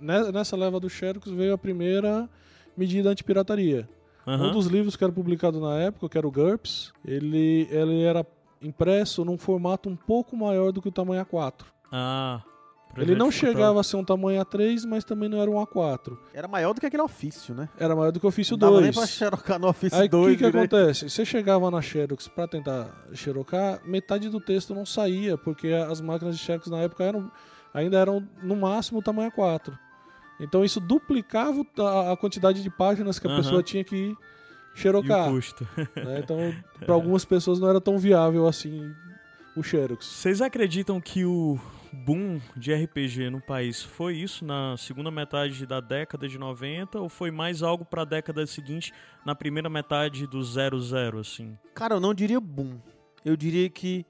ne- nessa leva do Xerox veio a primeira medida antipirataria. Aham. Um dos livros que era publicado na época, que era o GURPS, ele, ele era impresso num formato um pouco maior do que o tamanho A4. Ah, Ele não chegava a ser um tamanho A3, mas também não era um A4. Era maior do que aquele ofício, né? Era maior do que o ofício não dava nem 2. pra xerocar no ofício Aí o 2 que, que direito. acontece? Você chegava na Xerox pra tentar xerocar, metade do texto não saía, porque as máquinas de Xerox na época eram, ainda eram no máximo tamanho A4. Então isso duplicava o- a, a quantidade de páginas que a Aham. pessoa tinha que E o xerocar. custo. né? Então, para algumas pessoas não era tão viável assim o Xerox. Vocês acreditam que o boom de RPG no país foi isso na segunda metade da década de 90 ou foi mais algo pra década seguinte, na primeira metade do 00, assim? Cara, eu não diria boom. Eu diria que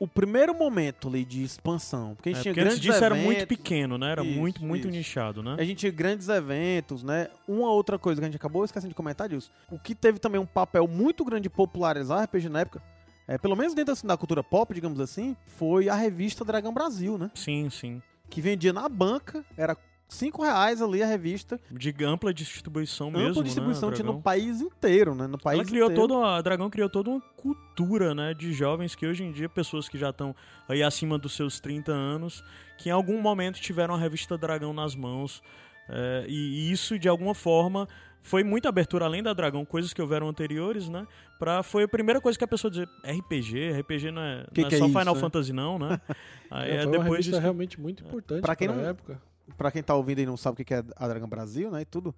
o primeiro momento ali de expansão, porque a gente É, tinha porque antes grandes disso era eventos, muito pequeno, né? Era Isso, muito, muito isso. nichado, né? A gente tinha grandes eventos, né? Uma outra coisa que a gente acabou esquecendo de comentar disso. O que teve também um papel muito grande de popularizar RPG na época, é, pelo menos dentro assim, da cultura pop, digamos assim, foi a revista Dragão Brasil, né? Sim, sim. Que vendia na banca, era 5 reais ali a revista, De ampla distribuição mesmo, ampla distribuição, né? tinha no país inteiro, né? No país Ela criou inteiro. toda a Dragão criou toda uma cultura, né, de jovens que hoje em dia pessoas que já estão aí acima dos seus 30 anos, que em algum momento tiveram a revista Dragão nas mãos. é, e isso de alguma forma foi muita abertura além da Dragão, coisas que houveram anteriores, né? Pra, foi a primeira coisa que a pessoa dizer, RPG, RPG não é, Que não é que é só isso, Final né? Fantasy não, né? Aí É, é, foi uma depois revista disso, realmente muito importante Pra quem pra não- época. pra quem tá ouvindo e não sabe o que é a Dragão Brasil, né, e tudo,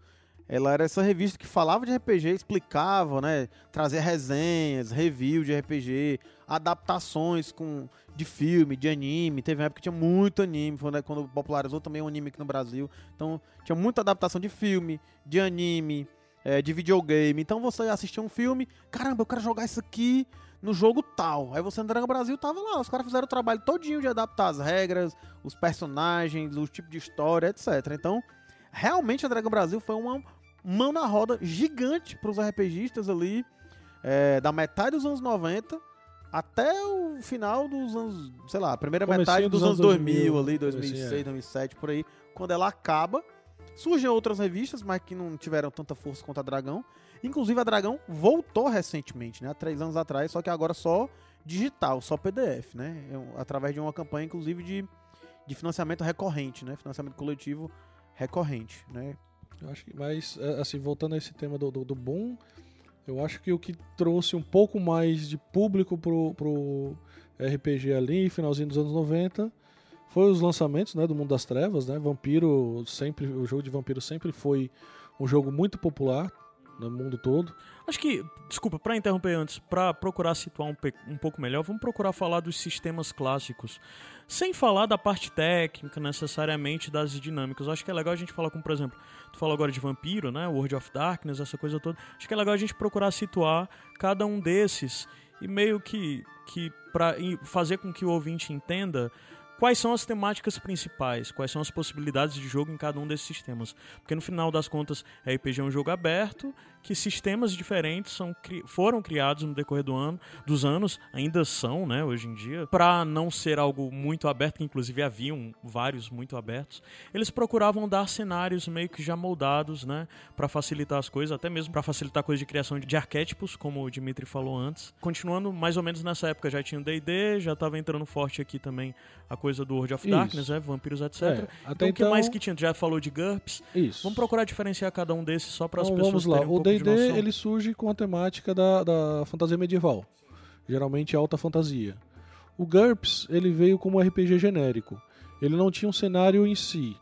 ela era essa revista que falava de RPG, explicava, né, trazia resenhas, review de RPG, adaptações com de filme, de anime, teve uma época que tinha muito anime, foi né, quando popularizou também o anime aqui no Brasil, então tinha muita adaptação de filme, de anime, é, de videogame, então você assistia um filme, caramba, eu quero jogar isso aqui no jogo tal, aí você no Dragão Brasil tava lá, os caras fizeram o trabalho todinho de adaptar as regras, os personagens, o tipo de história, etc. Então, realmente a Dragão Brasil foi uma mão na roda gigante para os RPGistas ali, é, da metade dos anos 90 até o final dos anos, sei lá, a primeira Comecinho metade dos, dos anos anos 2000, 2000, ali, comecinho, 2006, é. 2007, por aí, quando ela acaba. Surgem outras revistas, mas que não tiveram tanta força quanto a Dragão. Inclusive a Dragão voltou recentemente, né? Há três anos atrás, só que agora só digital, só PDF, né? É Através de uma campanha, inclusive, de, de financiamento recorrente, né? Financiamento coletivo recorrente, né? Eu acho que, mas, é, assim, voltando a esse tema do, do, do boom, eu acho que o que trouxe um pouco mais de público pro, pro RPG ali, finalzinho dos anos 90, foi os lançamentos, né, do Mundo das Trevas, né? Vampiro sempre, o jogo de Vampiro sempre foi um jogo muito popular no mundo todo. Acho que, desculpa, pra interromper antes, pra procurar situar um, um pouco melhor, vamos procurar falar dos sistemas clássicos, sem falar da parte técnica necessariamente das dinâmicas. Acho que é legal a gente falar como, por exemplo, tu falou agora de Vampiro, né, World of Darkness, essa coisa toda. Acho que é legal a gente procurar situar cada um desses e meio que que para fazer com que o ouvinte entenda quais são as temáticas principais, quais são as possibilidades de jogo em cada um desses sistemas. Porque no final das contas, RPG é um jogo aberto, que sistemas diferentes são, foram criados no decorrer do ano, dos anos, ainda são, né, hoje em dia, para não ser algo muito aberto, que inclusive haviam vários muito abertos, eles procuravam dar cenários meio que já moldados, né, para facilitar as coisas, até mesmo para facilitar a coisa de criação de, de arquétipos, como o Dimitri falou antes. Continuando mais ou menos nessa época já tinha o D&D, já tava entrando forte aqui também a coisa do World of Isso. Darkness, né, vampiros, etc. É, então, até o que então- mais que tinha? Já falou de GURPS. Isso. Vamos procurar diferenciar cada um desses só para as Então, pessoas vamos lá. terem um o pouco D&D ele surge com a temática da, da fantasia medieval, geralmente alta fantasia. O GURPS ele veio como RPG genérico. Ele não tinha um cenário em si.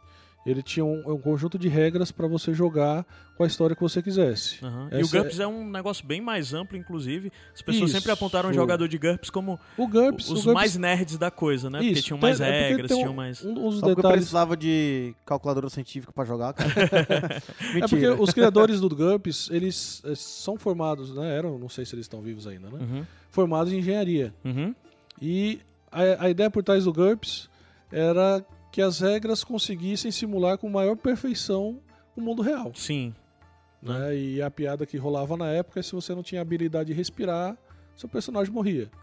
Ele tinha um, um conjunto de regras para você jogar com a história que você quisesse. Aham. E o GURPS é... um negócio bem mais amplo, inclusive. As pessoas Isso. sempre apontaram o jogador de GURPS como O GURPS, os o GURPS mais nerds da coisa, né? Porque Isso, tinham mais tem- é porque regras, um- tinham mais. um dos Só porque eu detalhes precisava de calculadora científica pra jogar, cara. É porque os criadores do GURPS, eles eh, são formados, né? Eram, não sei se eles estão vivos ainda, né? Uhum, Formados em engenharia. uhum. E a, a ideia por trás do GURPS era que as regras conseguissem simular com maior perfeição o mundo real. Sim. Né? E a piada que rolava na época é se você não tinha habilidade de respirar, seu personagem morria.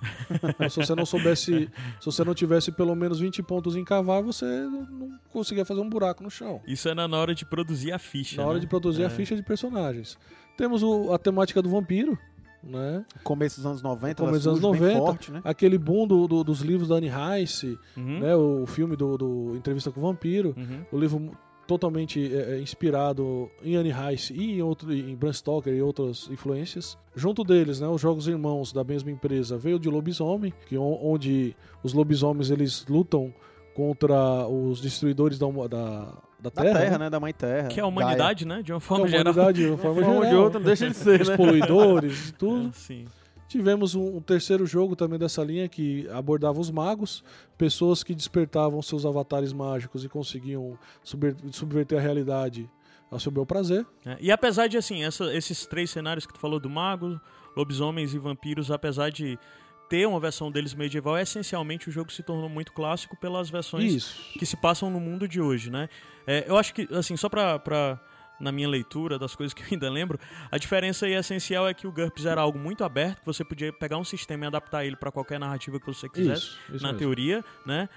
Então, se você não soubesse, se você não tivesse pelo menos 20 pontos em cavar, você não conseguia fazer um buraco no chão. Isso é na hora de produzir a ficha. Na hora né? de produzir É. a ficha de personagens. Temos o- a temática do vampiro, né? Começo dos anos 90, Começo dos anos surge bem 90. forte, né? Aquele boom do- do- dos livros da Anne Rice, Uhum. né? O filme do, do Entrevista com o Vampiro. Uhum. O livro totalmente é, é, inspirado em Anne Rice e em, outro, em Bram Stoker e outras influências. Junto deles, né, os Jogos Irmãos da mesma empresa veio de Lobisomem, que on- onde os lobisomens eles lutam contra os destruidores da, huma- da, da Da Terra, Terra, né? né? Da Mãe Terra. Que é a humanidade, né? De uma é forma a geral. humanidade, de uma forma De uma forma de geral, outra, não deixa de ser, os né? poluidores e tudo. É, sim. Tivemos um, um terceiro jogo também dessa linha que abordava os magos, pessoas que despertavam seus avatares mágicos e conseguiam subver- subverter a realidade ao seu bel prazer. É, E apesar de, assim, essa- esses três cenários que tu falou do mago, lobisomens e vampiros, apesar de ter uma versão deles medieval, essencialmente o jogo se tornou muito clássico pelas versões Isso. que se passam no mundo de hoje, né? É, eu acho que, assim, só pra, pra- na minha leitura das coisas que eu ainda lembro, a diferença aí essencial é que o GURPS era algo muito aberto, que você podia pegar um sistema e adaptar ele pra qualquer narrativa que você quisesse Isso, isso na mesmo. teoria, né?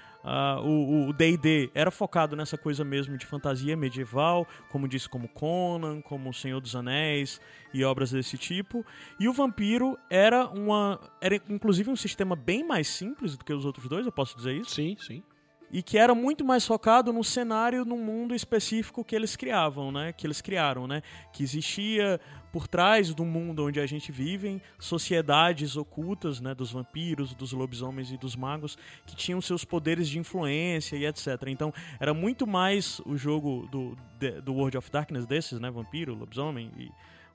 O o D&D era focado nessa coisa mesmo de fantasia medieval, como disse, como Conan, como O Senhor dos Anéis e obras desse tipo. E o Vampiro era uma era inclusive um sistema bem mais simples do que os outros dois, eu posso dizer isso, Sim, sim. E que era muito mais focado no cenário, no mundo específico que eles criavam, né? Que eles criaram, né? Que existia por trás do mundo onde a gente vive sociedades ocultas, né? Dos vampiros, dos lobisomens e dos magos que tinham seus poderes de influência e etc. Então era muito mais o jogo do, do World of Darkness desses, né? Vampiro, lobisomem e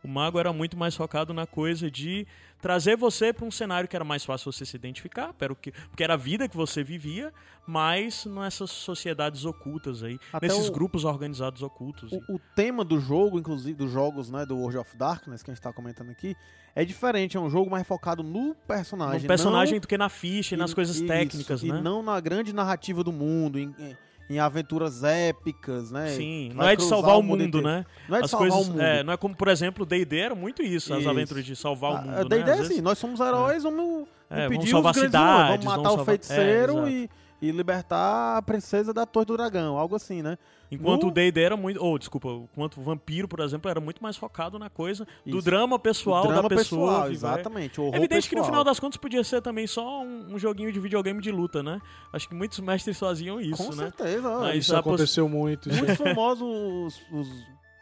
o mago era muito mais focado na coisa de trazer você para um cenário que era mais fácil você se identificar, porque era a vida que você vivia, mas nessas sociedades ocultas aí, Até nesses o- grupos organizados ocultos. O, o tema do jogo, inclusive dos jogos, né, do World of Darkness, que a gente tá comentando aqui, é diferente. É um jogo mais focado no personagem. no personagem não- do que na ficha e nas coisas isso, técnicas, e né? não na grande narrativa do mundo, em, em- em aventuras épicas, né? Sim, não é de salvar o mundo né? Não é de As salvar coisas, o mundo. é, não é como, por exemplo, D&D era muito isso, as Isso. aventuras de salvar o A- mundo, da né? é assim, vezes- nós somos heróis, vamos É, vamos salvar vilões, cidades, vamos matar vamos o salvar- feiticeiro é, e, e libertar a princesa da Torre do Dragão, algo assim, né? Enquanto No- o D&D era muito, ou desculpa, enquanto o Vampiro, por exemplo, era muito mais focado na coisa do Isso. drama pessoal O drama da pessoa. pessoal, vai- exatamente. O É evidente que no pessoal. final das contas podia ser também só um, um joguinho de videogame de luta, né? Acho que muitos mestres faziam isso, Com né? certeza. ó, Mas Isso a poss- aconteceu muito. Muito famosos os, os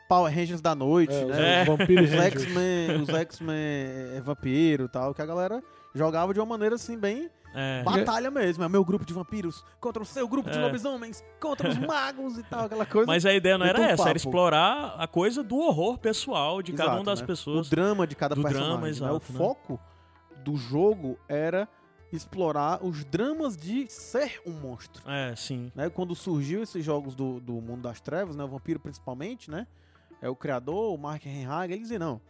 Power Rangers da noite, É, né? os vampiros Os. X-Men, os X-Men é, vampiro e tal, que a galera jogava de uma maneira assim, bem É. batalha mesmo. É o meu grupo de vampiros contra o seu grupo de É. lobisomens, contra os magos e tal, aquela coisa. Mas a ideia não era essa, era papo. explorar a coisa do horror pessoal de cada Exato, uma das né? pessoas. O drama de cada Do personagem. drama, né? exato, O né? foco do jogo era explorar os dramas de ser um monstro. É, sim. né? Quando surgiu esses jogos do, do mundo das trevas, né? O vampiro principalmente, né? É o criador, o Mark Henriag, ele dizia, não,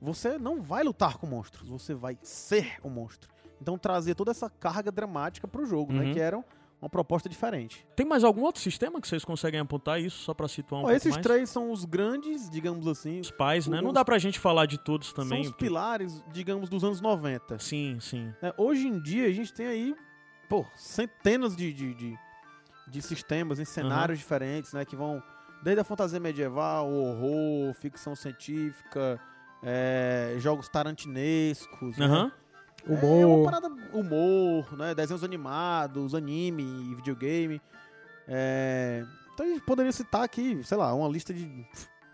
você não vai lutar com monstros, você vai ser um monstro. Então trazia toda essa carga dramática pro jogo, né? Uhum. Que era uma proposta diferente. Tem mais algum outro sistema que vocês conseguem apontar isso, só pra situar um Ó, pouco esses mais? três são os grandes, digamos assim, Os pais, né? Não Os- dá pra gente falar de todos são também. os porque- pilares, digamos, dos anos 90. Sim, sim. né? Hoje em dia a gente tem aí, pô, centenas de, de, de, de sistemas em cenários diferentes, né? Que vão desde a fantasia medieval, o horror, ficção científica, é, jogos tarantinescos, né? Aham. É uma Humor. parada humor, né? Desenhos animados, anime, videogame. É, Então a gente poderia citar aqui, sei lá, uma lista de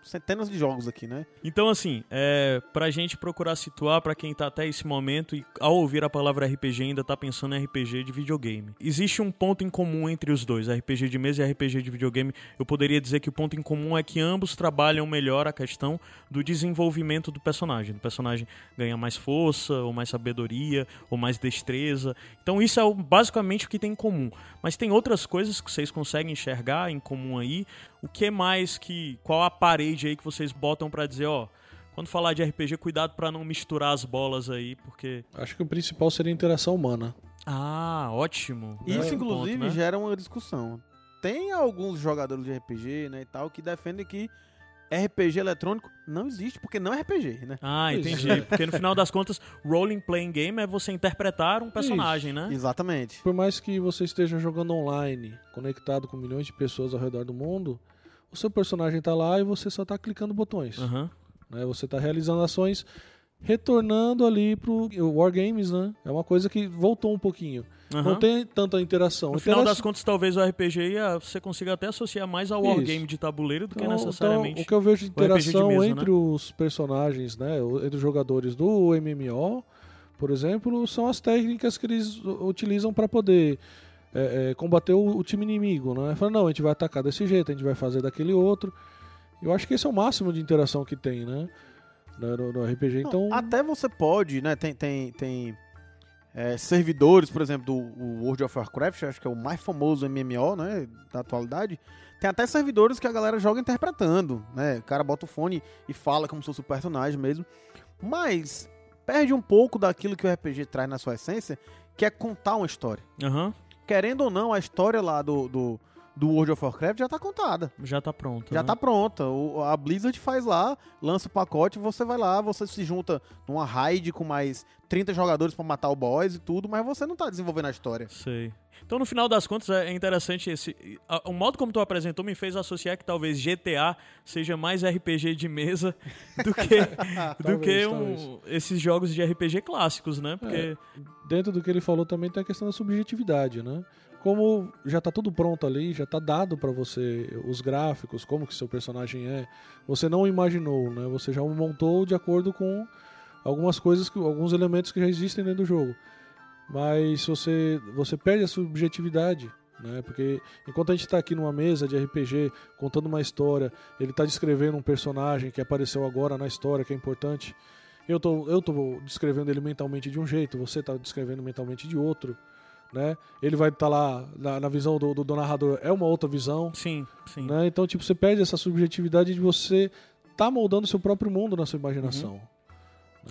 centenas de jogos aqui, né? Então, assim, é, pra gente procurar situar, pra quem tá até esse momento e ao ouvir a palavra RPG ainda tá pensando em RPG de videogame. Existe um ponto em comum entre os dois, RPG de mesa e RPG de videogame. Eu poderia dizer que o ponto em comum é que ambos trabalham melhor a questão do desenvolvimento do personagem. O personagem ganha mais força, ou mais sabedoria, ou mais destreza. Então, isso é basicamente o que tem em comum. Mas tem outras coisas que vocês conseguem enxergar em comum aí. O que mais que. Qual a parede aí que vocês botam pra dizer, ó. Quando falar de RPG, cuidado pra não misturar as bolas aí, porque. Acho que o principal seria a interação humana. Ah, ótimo. Isso, É inclusive, ponto, né? gera uma discussão. Tem alguns jogadores de RPG, né, e tal, que defendem que RPG eletrônico não existe, porque não é RPG, né? Ah, Isso. entendi. Porque no final das contas, role playing game é você interpretar um personagem, né? Exatamente. Por mais que você esteja jogando online, conectado com milhões de pessoas ao redor do mundo, o seu personagem tá lá e você só tá clicando botões. Aham. né? Você tá realizando ações retornando ali pro Wargames, né? É uma coisa que voltou um pouquinho. Aham. Não tem tanta interação. No final Intera- das contas, talvez o RPG ia, você consiga até associar mais ao wargame de tabuleiro do que Então, necessariamente. então, o que eu vejo de RPG de interação mesa, entre os personagens, né, o- entre os jogadores do MMO, por exemplo, são as técnicas que eles utilizam para poder é, é, combater o, o time inimigo, né? Fala, não, a gente vai atacar desse jeito, a gente vai fazer daquele outro. Eu acho que esse é o máximo de interação que tem, né? No, no- RPG, Não, então... Até você pode, né? Tem, tem, tem é, servidores, por exemplo, do o World of Warcraft, acho que é o mais famoso MMO, né? Da atualidade. Tem até servidores que a galera joga interpretando, né? O cara bota o fone e fala como se fosse o personagem mesmo. Mas perde um pouco daquilo que o RPG traz na sua essência, que é contar uma história. Aham, Querendo ou não, a história lá do, do, do World of Warcraft já tá contada. já tá pronto. Já né? tá pronta. O- a Blizzard faz lá, lança o pacote, você vai lá, você se junta numa raid com mais 30 jogadores pra matar o boss e tudo, mas você não tá desenvolvendo a história. Sei. Então, no final das contas, é interessante esse. O modo como tu apresentou me fez associar que talvez GTA seja mais RPG de mesa do que, do Talvez, que um- esses jogos de RPG clássicos, né? Porque. dentro do que ele falou também tem a questão da subjetividade, né? Como já tá tudo pronto ali, já tá dado pra você os gráficos, como que seu personagem é, você não imaginou, né? Você já montou de acordo com algumas coisas, que, alguns elementos que já existem dentro do jogo. Mas você você perde a subjetividade, né? Porque enquanto a gente tá aqui numa mesa de RPG contando uma história, ele tá descrevendo um personagem que apareceu agora na história, que é importante. Eu tô, eu tô descrevendo ele mentalmente de um jeito, você tá descrevendo mentalmente de outro, né? Ele vai estar lá na, na visão do, do, do narrador, é uma outra visão, Sim, sim. né? Então, tipo, você perde essa subjetividade de você tá moldando seu próprio mundo na sua imaginação.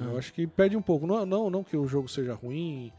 Eu É. acho que perde um pouco. Não, não, não que o jogo seja ruim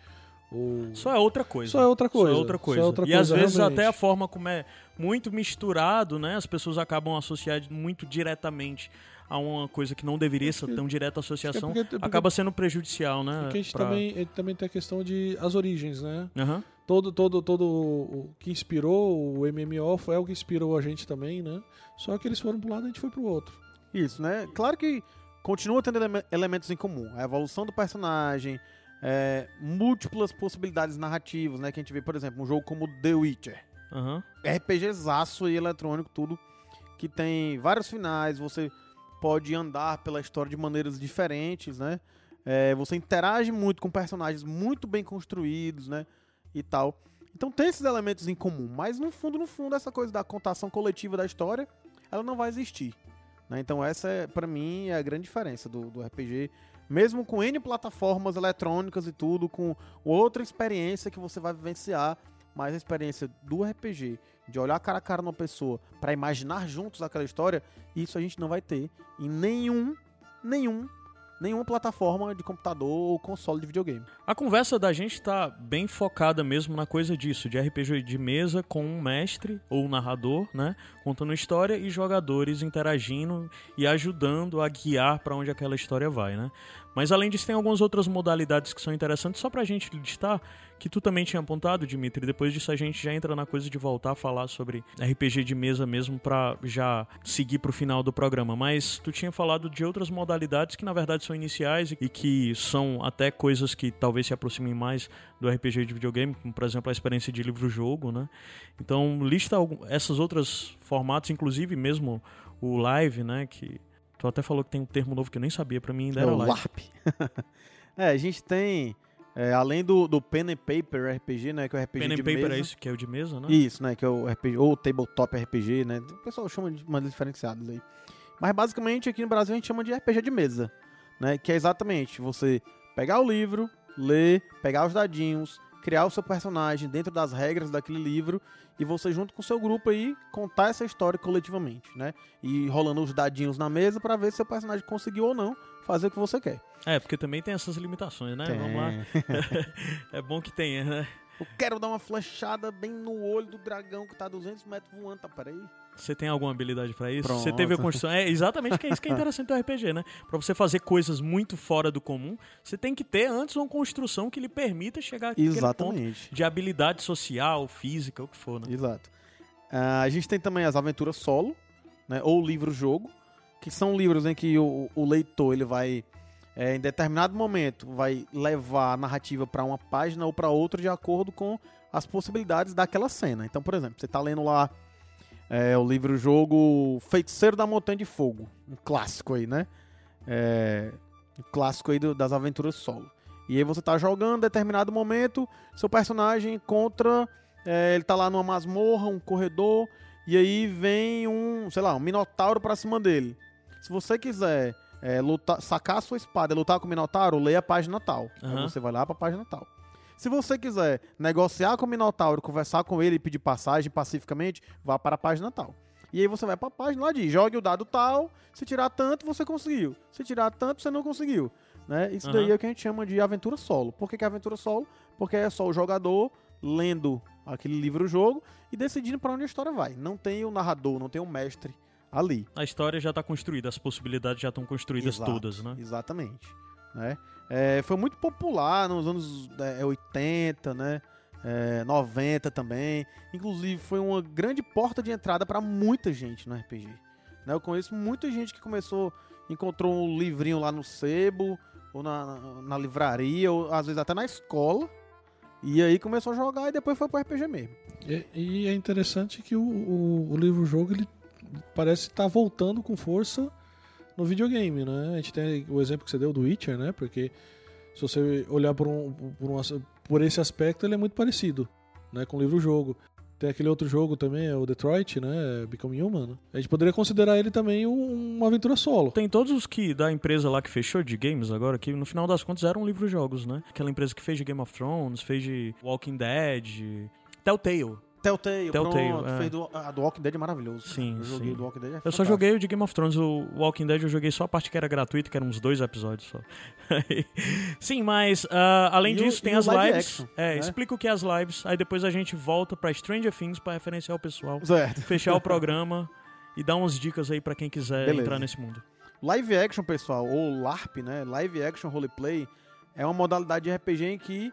ou Só é outra coisa. Só é outra coisa. Só é outra é coisa. outra e às coisa, vezes realmente. até a forma como é muito misturado, né? As pessoas acabam associando muito diretamente a uma coisa que não deveria ser tão direta associação. porque- porque- Acaba sendo prejudicial, né? Porque a gente pra- também, ele também tem a questão de as origens, né? Aham. Todo, todo, todo o que inspirou o MMO foi o que inspirou a gente também, né? Só que eles foram pro lado e a gente foi pro outro. Isso, né? Claro que continua tendo eleme- elementos em comum. A evolução do personagem, é, múltiplas possibilidades narrativas, né? Que a gente vê, por exemplo, um jogo como The Witcher. Aham. RPGzaço e eletrônico, tudo. Que tem vários finais, você pode andar pela história de maneiras diferentes, né? É, você interage muito com personagens muito bem construídos, né? E tal. Então tem esses elementos em comum, mas no fundo, no fundo, essa coisa da contação coletiva da história, ela não vai existir. né? Então essa, é, pra mim, é a grande diferença do, do RPG. Mesmo com N plataformas eletrônicas e tudo, com outra experiência que você vai vivenciar, mas a experiência do RPG, de olhar cara a cara numa pessoa pra imaginar juntos aquela história, isso a gente não vai ter em nenhum, nenhum, nenhuma plataforma de computador ou console de videogame. A conversa da gente tá bem focada mesmo na coisa disso, de RPG de mesa com um mestre ou um narrador, né? Contando história e jogadores interagindo e ajudando a guiar pra onde aquela história vai, né? Mas além disso, tem algumas outras modalidades que são interessantes, só pra gente listar, que tu também tinha apontado, Dimitri. Depois disso, a gente já entra na coisa de voltar a falar sobre RPG de mesa mesmo pra já seguir pro final do programa. Mas tu tinha falado de outras modalidades que na verdade são iniciais e que são até coisas que talvez se aproximem mais do RPG de videogame, como por exemplo a experiência de livro-jogo, né? Então, lista essas outras formatos, inclusive mesmo o live, né? Que tu até falou que tem um termo novo que eu nem sabia, pra mim ainda É era o live. LARP. é, a gente tem, é, além do, do Pen and Paper RPG, né, que é o RPG Pen and de Paper mesa. é isso, que é o de mesa, né? Isso, né? Que é o RPG, ou Tabletop RPG, né? O pessoal chama de maneiras diferenciadas aí. Mas basicamente aqui no Brasil a gente chama de RPG de mesa, né? Que é exatamente você pegar o livro, ler, pegar os dadinhos, criar o seu personagem dentro das regras daquele livro e você junto com o seu grupo aí contar essa história coletivamente, né? E rolando os dadinhos na mesa pra ver se seu personagem conseguiu ou não fazer o que você quer. É, porque também tem essas limitações, né? Vamos lá. é bom que tenha, né? Eu quero dar uma flechada bem no olho do dragão que tá a 200 metros voando, tá? Peraí. Você tem alguma habilidade pra isso? Pronto. Você teve a construção. É exatamente que é isso que é interessante do RPG, né? Pra você fazer coisas muito fora do comum, você tem que ter antes uma construção que lhe permita chegar àquele ponto Exatamente. de habilidade social, física, o que for, né? Exato. Ah, a gente tem também as aventuras solo, né, ou livro-jogo, que são livros em que o, o leitor ele vai é, em determinado momento vai levar a narrativa para uma página ou para outra de acordo com as possibilidades daquela cena. Então, por exemplo, você tá lendo lá é, o livro-jogo Feiticeiro da Montanha de Fogo, um clássico aí, né? É, um clássico aí do- das aventuras solo. E aí você tá jogando, em determinado momento, seu personagem encontra, é, ele tá lá numa masmorra, um corredor, e aí vem um, sei lá, um minotauro pra cima dele. Se você quiser é, lutar, sacar a sua espada e lutar com o minotauro, leia a página tal. Aí Aham. você vai lá pra página tal. Se você quiser negociar com o Minotauro, conversar com ele e pedir passagem pacificamente, vá para a página tal. E aí você vai para a página lá de jogue o dado tal, se tirar tanto, você conseguiu. Se tirar tanto, você não conseguiu. Né? Isso daí Aham. é o que a gente chama de aventura solo. Por que, que é aventura solo? Porque é só o jogador lendo aquele livro-jogo e decidindo para onde a história vai. Não tem o narrador, não tem o mestre ali. A história já tá construída, as possibilidades já estão construídas Exato, todas, né? Exatamente. Né? É, foi muito popular nos anos é, 80, né? É, 90 também. Inclusive, foi uma grande porta de entrada para muita gente no RPG. Né? Eu conheço muita gente que começou, encontrou um livrinho lá no sebo, ou na, na, livraria, ou às vezes até na escola. E aí começou a jogar e depois foi pro RPG mesmo. E, e é interessante que o, o, o livro-jogo ele parece estar voltando com força no videogame, né? A gente tem o exemplo que você deu do Witcher, né? Porque se você olhar por, um, por, um por esse aspecto, ele é muito parecido né? com o livro-jogo. Tem aquele outro jogo também, é o Detroit, né? Become Human. A gente poderia considerar ele também um- uma aventura solo. Tem todos os que da empresa lá que fechou de games agora, que no final das contas eram livros-jogos, né? Aquela empresa que fez de Game of Thrones, fez de Walking Dead, Telltale. Telltale, Telltale, pronto, é. fez do, a do Walking Dead é maravilhoso. Sim, eu joguei sim. do Walking Dead. é Eu só joguei o de Game of Thrones, o Walking Dead eu joguei só a parte que era gratuita, que eram uns dois episódios só. Sim, mas ah, além E o- disso tem o as live lives. action, é, né? explica o que é as lives, aí depois a gente volta pra Stranger Things pra referenciar o pessoal, Certo. fechar o programa e dar umas dicas aí pra quem quiser Beleza. entrar nesse mundo. Live action, pessoal, ou LARP, né? Live action roleplay é uma modalidade de RPG em que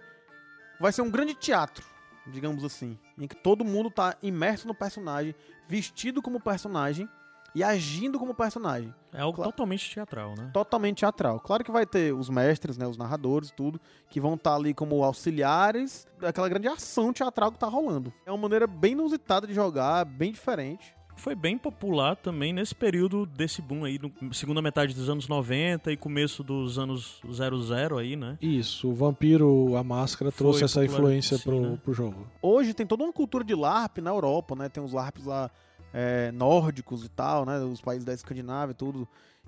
vai ser um grande teatro, digamos assim, em que todo mundo tá imerso no personagem, vestido como personagem e agindo como personagem. É algo Claro. totalmente teatral, né? Totalmente teatral. Claro que vai ter os mestres, né, os narradores, tudo, que vão estar ali como auxiliares daquela grande ação teatral que tá rolando. É uma maneira bem inusitada de jogar, bem diferente. Foi bem popular também nesse período desse boom aí, no segunda metade dos anos 90 e começo dos anos 00 aí, né? Isso, o Vampiro, a Máscara, Foi trouxe essa influência sim, pro, né? pro jogo. Hoje tem toda uma cultura de LARP na Europa, né? Tem os LARPs lá é, nórdicos e tal, né? Os países da Escandinávia e tudo,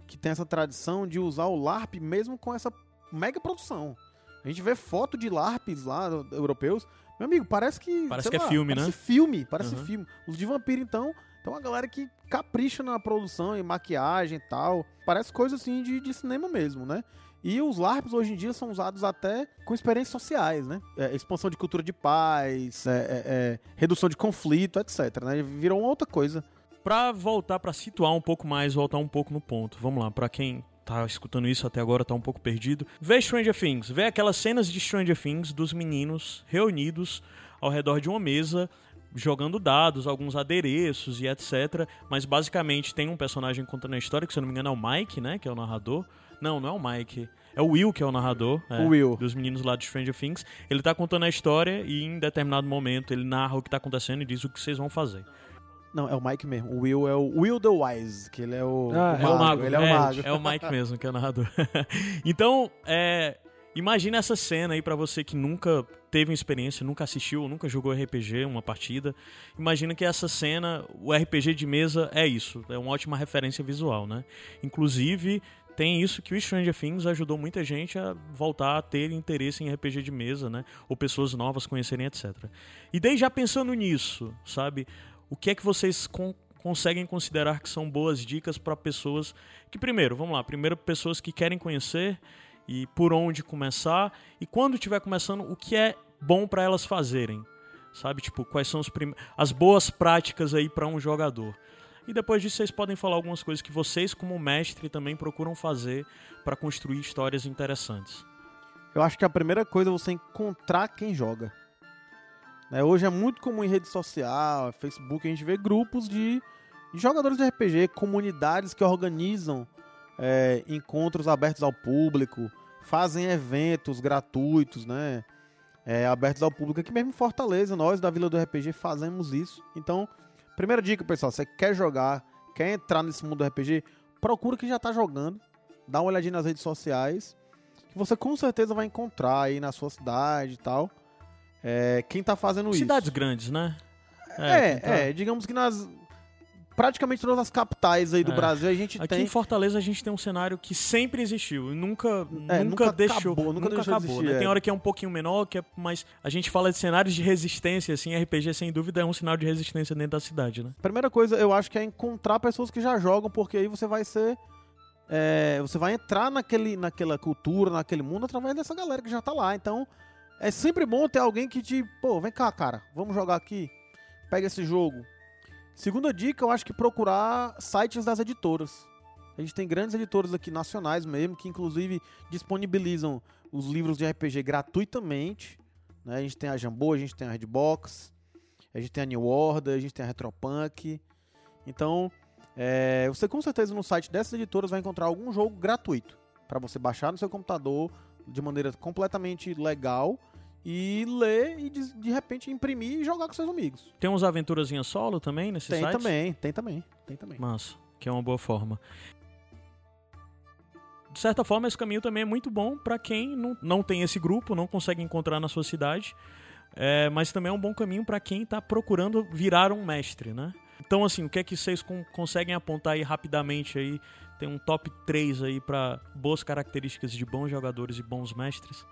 que tem essa tradição de usar o LARP mesmo com essa mega produção. A gente vê foto de LARPs lá, europeus. Meu amigo, parece que. Parece que é lá, filme, parece né? filme, parece Uhum. filme. Os de vampiro, então, tem uma galera que capricha na produção e maquiagem e tal. Parece coisa assim de, de cinema mesmo, né? E os LARPs hoje em dia são usados até com experiências sociais, né? É, expansão de cultura de paz, é, é, é, redução de conflito, etc. Né? Virou uma outra coisa. Pra voltar, pra situar um pouco mais, voltar um pouco no ponto. Vamos lá, pra quem tá escutando isso até agora, tá um pouco perdido. Vê Stranger Things, vê aquelas cenas de Stranger Things dos meninos reunidos ao redor de uma mesa, jogando dados, alguns adereços e etc. Mas basicamente tem um personagem contando a história, que se eu não me engano é o Mike, né? Que é o narrador. Não, não é o Mike. É o Will que é o narrador. é, O Will. Dos meninos lá de Stranger Things. Ele tá contando a história e em determinado momento ele narra o que tá acontecendo e diz o que vocês vão fazer. Não, é o Mike mesmo. O Will é o Will the Wise, que ele é o, Ah, o É o mago. Ele é o mago. É o Mike mesmo, que é o narrador. então, é, imagina essa cena aí pra você que nunca teve uma experiência, nunca assistiu, nunca jogou RPG, uma partida. Imagina que essa cena, o RPG de mesa é isso. É uma ótima referência visual, né? Inclusive, tem isso que o Stranger Things ajudou muita gente a voltar a ter interesse em RPG de mesa, né? Ou pessoas novas conhecerem, etc. E daí já pensando nisso, sabe? O que é que vocês con- conseguem considerar que são boas dicas para pessoas que primeiro, vamos lá, primeiro pessoas que querem conhecer e por onde começar e quando estiver começando, o que é bom para elas fazerem? Sabe, tipo, quais são os prim- as boas práticas aí para um jogador? E depois disso vocês podem falar algumas coisas que vocês como mestre também procuram fazer para construir histórias interessantes. Eu acho que a primeira coisa é você encontrar quem joga. Né, hoje é muito comum em rede social, Facebook, a gente vê grupos de, de jogadores de RPG, comunidades que organizam é, encontros abertos ao público, fazem eventos gratuitos, né? É, abertos ao público. Aqui mesmo em Fortaleza, nós da Vila do RPG fazemos isso. Então, primeira dica, pessoal, você quer jogar, quer entrar nesse mundo do RPG, procura que já tá jogando, dá uma olhadinha nas redes sociais, que você com certeza vai encontrar aí na sua cidade e tal. É, quem tá fazendo Cidades isso. grandes, né? É, quem tá- é, digamos que nas praticamente todas as capitais aí do É. Brasil a gente Aqui tem em Fortaleza a gente tem um cenário que sempre existiu e nunca, É, nunca, nunca deixou, acabou, nunca deixou de acabou, existir, né? é. Tem hora que é um pouquinho menor, que é, mas a gente fala de cenários de resistência, assim, RPG sem dúvida é um sinal de resistência dentro da cidade, né? Primeira coisa, eu acho que é encontrar pessoas que já jogam, porque aí você vai ser. é, você vai entrar naquele, naquela cultura, naquele mundo, através dessa galera que já tá lá. Então, é sempre bom ter alguém que te. Pô, vem cá, cara, vamos jogar aqui. Pega esse jogo. Segunda dica, eu acho que procurar sites das editoras. A gente tem grandes editoras aqui nacionais mesmo, que inclusive disponibilizam os livros de RPG gratuitamente. né? A gente tem a Jambô, a gente tem a Redbox, a gente tem a New Order, a gente tem a Retropunk. Então, é, você com certeza no site dessas editoras vai encontrar algum jogo gratuito para você baixar no seu computador de maneira completamente legal e ler e de, de repente imprimir e jogar com seus amigos. Tem uns aventurazinhas solo também nesses tem sites? também, tem também, tem também. Massa, que é uma boa forma. De certa forma, esse caminho também é muito bom para quem não, não tem esse grupo, não consegue encontrar na sua cidade, é, mas também é um bom caminho para quem tá procurando virar um mestre, né? Então, assim, o que é que vocês con- conseguem apontar aí rapidamente aí? Tem um top 3 aí para boas características de bons jogadores e bons mestres?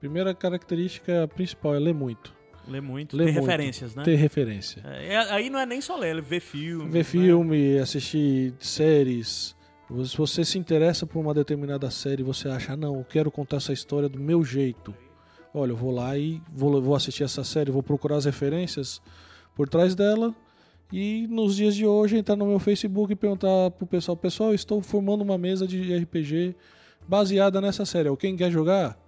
Primeira característica principal é ler muito. Lê muito, Lê tem muito. referências, né? Ter referência. É, aí não é nem só ler, é ver filme. Ver filme, assistir séries. Se você se interessa por uma determinada série, você acha, ah, não, eu quero contar essa história do meu jeito. Olha, eu vou lá e vou, vou assistir essa série, vou procurar as referências por trás dela. E nos dias de hoje entrar no meu Facebook e perguntar pro pessoal, pessoal, estou formando uma mesa de RPG baseada nessa série. Quem quer jogar?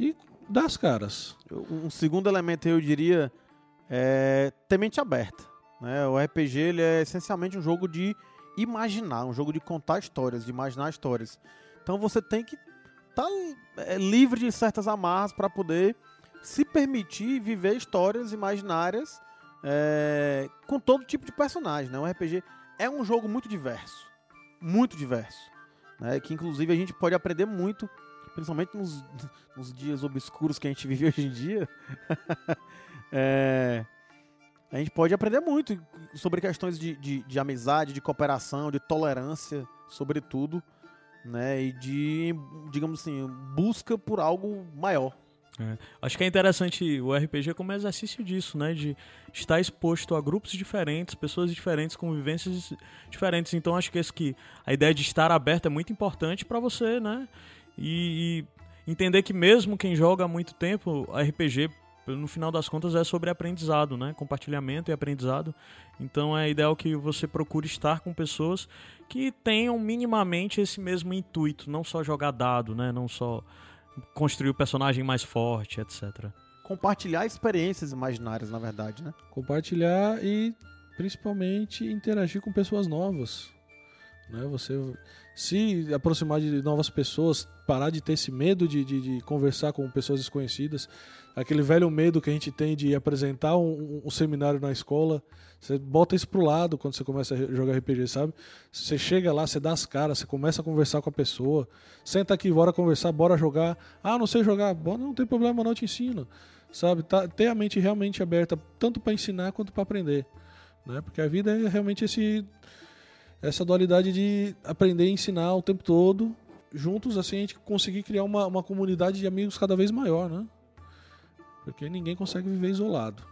E dá as caras. Um segundo elemento eu diria é ter mente aberta. Né? O RPG ele é essencialmente um jogo de imaginar, um jogo de contar histórias, de imaginar histórias. Então você tem que estar livre de certas amarras para poder se permitir viver histórias imaginárias é, com todo tipo de personagem. Né? O RPG é um jogo muito diverso, muito diverso, né? que inclusive a gente pode aprender muito, principalmente nos, nos dias obscuros que a gente vive hoje em dia. É, a gente pode aprender muito sobre questões de, de, de amizade, de cooperação, de tolerância, sobretudo, né? E de, digamos assim, busca por algo maior. Acho que é interessante o RPG como exercício disso, né? De estar exposto a grupos diferentes, pessoas diferentes, com vivências diferentes. Então acho que, esse que a ideia de estar aberto é muito importante para você, né? E, e entender que mesmo quem joga há muito tempo, RPG, no final das contas, é sobre aprendizado, né? Compartilhamento e aprendizado. Então é ideal que você procure estar com pessoas que tenham minimamente esse mesmo intuito, não só jogar dado, né? Não só construir o personagem mais forte, etc. Compartilhar experiências imaginárias, na verdade, né? compartilhar e principalmente interagir com pessoas novas. Né? Você se aproximar de novas pessoas, parar de ter esse medo de, de, de conversar com pessoas desconhecidas, aquele velho medo que a gente tem de apresentar um, um- seminário na escola. Você bota isso pro lado quando você começa a jogar RPG, sabe? Você chega lá, você dá as caras, você começa a conversar com a pessoa. Senta aqui, bora conversar, bora jogar. Ah, não sei jogar. Bom, não tem problema, não te ensino. Sabe? Tá, ter a mente realmente aberta, tanto para ensinar quanto para aprender. Né? Porque a vida é realmente esse, essa dualidade de aprender e ensinar o tempo todo. Juntos, assim, a gente conseguir criar uma, uma comunidade de amigos cada vez maior, né? Porque ninguém consegue viver isolado.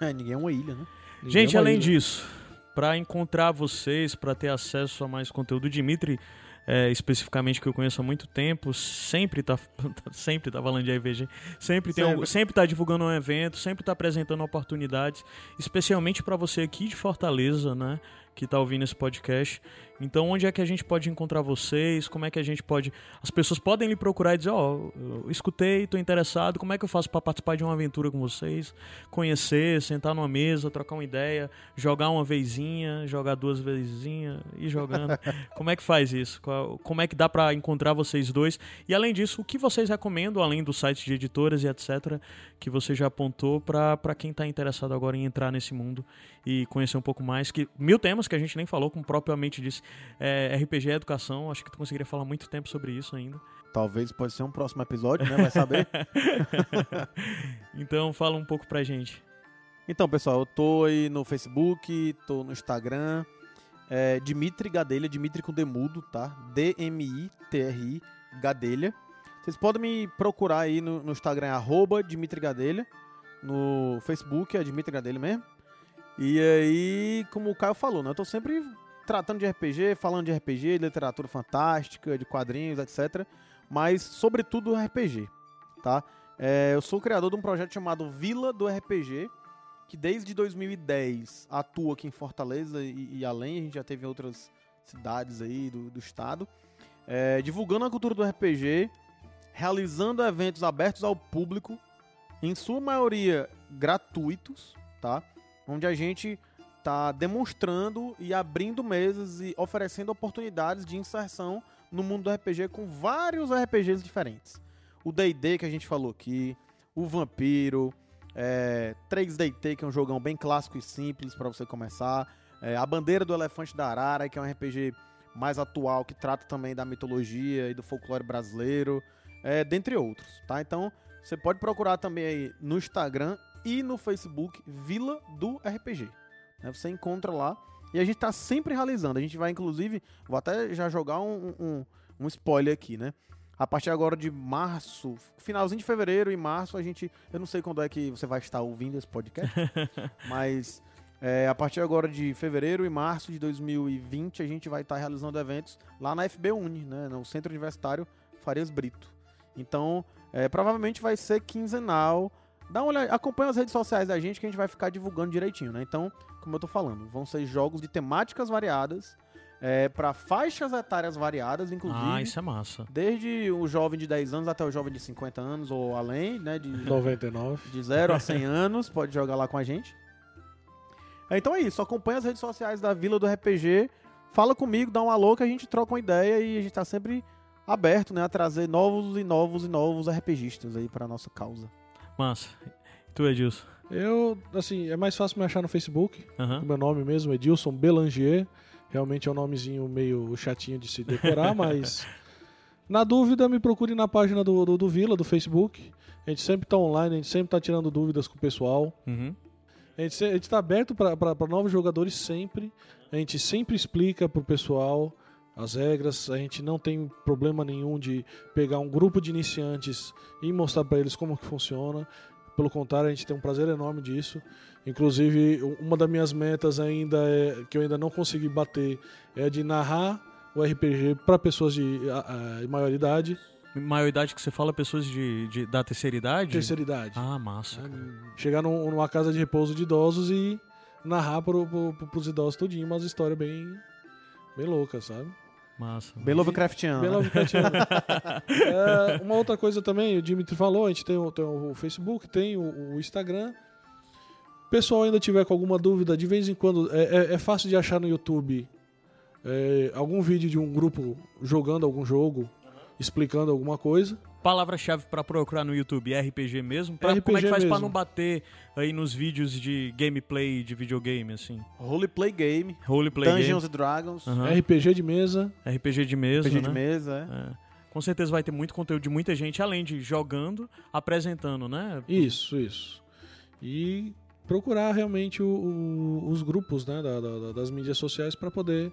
É, ninguém é uma ilha, né? Ninguém Gente, é além ilha. disso, para encontrar vocês, para ter acesso a mais conteúdo, o Dimitri, é, especificamente que eu conheço há muito tempo, sempre tá, sempre tá falando de RPG, sempre tem sempre tá divulgando um evento, sempre tá apresentando oportunidades, especialmente para você aqui de Fortaleza, né, que tá ouvindo esse podcast. Então, onde é que a gente pode encontrar vocês? Como é que a gente pode. As pessoas podem lhe procurar e dizer: Ó, oh, eu escutei, tô interessado, como é que eu faço para participar de uma aventura com vocês? Conhecer, sentar numa mesa, trocar uma ideia, jogar uma vezinha, jogar duas vezinhas e jogando. como é que faz isso? Como é que dá para encontrar vocês dois? E além disso, o que vocês recomendam, além dos sites de editoras e etc., que você já apontou para quem está interessado agora em entrar nesse mundo e conhecer um pouco mais? Que mil temas que a gente nem falou, como propriamente disse, é, RPG é educação. Acho que tu conseguiria falar muito tempo sobre isso ainda. Talvez pode ser um próximo episódio, né? Vai saber. então fala um pouco pra gente. Então, pessoal, eu tô aí no Facebook, tô no Instagram. É Dimitri Gadelha, Dimitri com demudo, tá? D-M-I-T-R-I Gadelha. Vocês podem me procurar aí no, no Instagram, arroba Dimitri Gadelha. No Facebook é Dimitri Gadelha mesmo. E aí, como o Caio falou, né? Eu tô sempre tratando de RPG, falando de RPG, de literatura fantástica, de quadrinhos, etc. Mas, sobretudo, RPG, tá? É, eu sou o criador de um projeto chamado Vila do RPG, que desde 2010 atua aqui em Fortaleza e, e além, a gente já teve outras cidades aí do, do estado, é, divulgando a cultura do RPG, realizando eventos abertos ao público, em sua maioria gratuitos, tá? Onde a gente está demonstrando e abrindo mesas e oferecendo oportunidades de inserção no mundo do RPG com vários RPGs diferentes. O D&D que a gente falou aqui, o Vampiro, é, 3DT que é um jogão bem clássico e simples para você começar, é, a Bandeira do Elefante da Arara que é um RPG mais atual que trata também da mitologia e do folclore brasileiro, é, dentre outros, tá? Então você pode procurar também aí no Instagram e no Facebook Vila do RPG. Né? Você encontra lá. E a gente está sempre realizando. A gente vai, inclusive, vou até já jogar um, um, um spoiler aqui, né? A partir agora de março, finalzinho de fevereiro e março, a gente. Eu não sei quando é que você vai estar ouvindo esse podcast, mas é, a partir agora de fevereiro e março de 2020, a gente vai estar realizando eventos lá na FB Uni, né, no Centro Universitário Farias Brito. Então, é, provavelmente vai ser quinzenal. Dá uma olhada, acompanha as redes sociais da gente que a gente vai ficar divulgando direitinho, né? Então, como eu tô falando, vão ser jogos de temáticas variadas, é, para faixas etárias variadas, inclusive. Ah, isso é massa. Desde o jovem de 10 anos até o jovem de 50 anos ou além, né? De 99. De 0 a 100 anos, pode jogar lá com a gente. É, então é isso, acompanha as redes sociais da Vila do RPG, fala comigo, dá um alô que a gente troca uma ideia e a gente tá sempre aberto, né, a trazer novos e novos e novos RPGistas aí para nossa causa. Massa. E tu, Edilson? Eu, assim, é mais fácil me achar no Facebook. Uhum. O meu nome mesmo, Edilson Belangier. Realmente é um nomezinho meio chatinho de se decorar, mas. Na dúvida, me procure na página do, do, do, Vila, do Facebook. A gente sempre está online, a gente sempre está tirando dúvidas com o pessoal. Uhum. A gente está aberto para novos jogadores sempre. A gente sempre explica para o pessoal as regras. A gente não tem problema nenhum de pegar um grupo de iniciantes e mostrar para eles como que funciona. Pelo contrário, a gente tem um prazer enorme disso. Inclusive, uma das minhas metas ainda é que eu ainda não consegui bater é de narrar o RPG para pessoas de a, a, maior idade. Maior idade que você fala, pessoas de, de da terceira idade? Terceira idade. Ah, massa. É, chegar num, numa casa de repouso de idosos e narrar para pro, pro, os idosos todinho umas histórias bem, bem loucas, sabe? Massa. Bem Lovecraftiano. Bem Lovecraftiano. é, uma outra coisa também, o Dimitri falou, a gente tem o, tem o Facebook, tem o, o Instagram. Pessoal ainda tiver com alguma dúvida, de vez em quando, é, é, é fácil de achar no YouTube é, algum vídeo de um grupo jogando algum jogo, explicando alguma coisa palavra-chave para procurar no YouTube é RPG mesmo? Pra, RPG como é que faz para não bater aí nos vídeos de gameplay de videogame, assim? Roleplay game. Roleplay Dungeons game. and Dragons. Uhum. RPG de mesa. RPG de mesa, RPG né? de mesa, é. é. Com certeza vai ter muito conteúdo de muita gente, além de jogando, apresentando, né? Isso, isso. E procurar realmente o, o, os grupos né, da, da, das mídias sociais para poder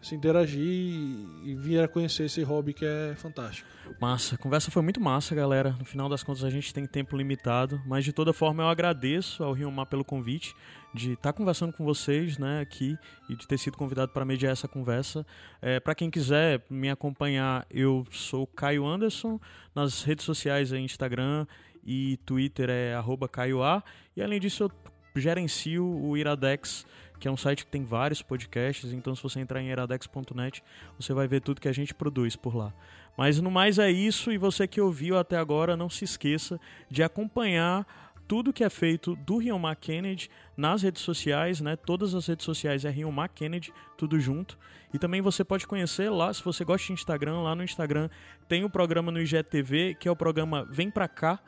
se interagir e vir a conhecer esse hobby que é fantástico. Massa, a conversa foi muito massa, galera. No final das contas a gente tem tempo limitado, mas de toda forma eu agradeço ao Rio Mar pelo convite de estar tá conversando com vocês, né, aqui e de ter sido convidado para mediar essa conversa. É, para quem quiser me acompanhar, eu sou Caio Anderson nas redes sociais, é Instagram e Twitter é @caioa e além disso eu gerencio o Iradex que é um site que tem vários podcasts, então se você entrar em eradex.net, você vai ver tudo que a gente produz por lá. Mas no mais é isso, e você que ouviu até agora, não se esqueça de acompanhar tudo que é feito do Rion Mar Kennedy nas redes sociais, né? Todas as redes sociais é Rion Mar Kennedy, tudo junto. E também você pode conhecer lá, se você gosta de Instagram, lá no Instagram tem o programa no IGTV, que é o programa Vem Pra Cá.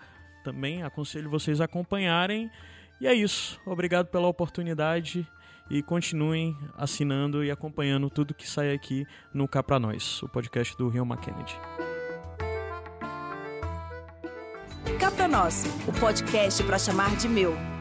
Também aconselho vocês a acompanharem. E é isso. Obrigado pela oportunidade e continuem assinando e acompanhando tudo que sai aqui no Cá Pra Nós, o podcast do Rio Kennedy. Cá Pra Nós, o podcast para chamar de meu.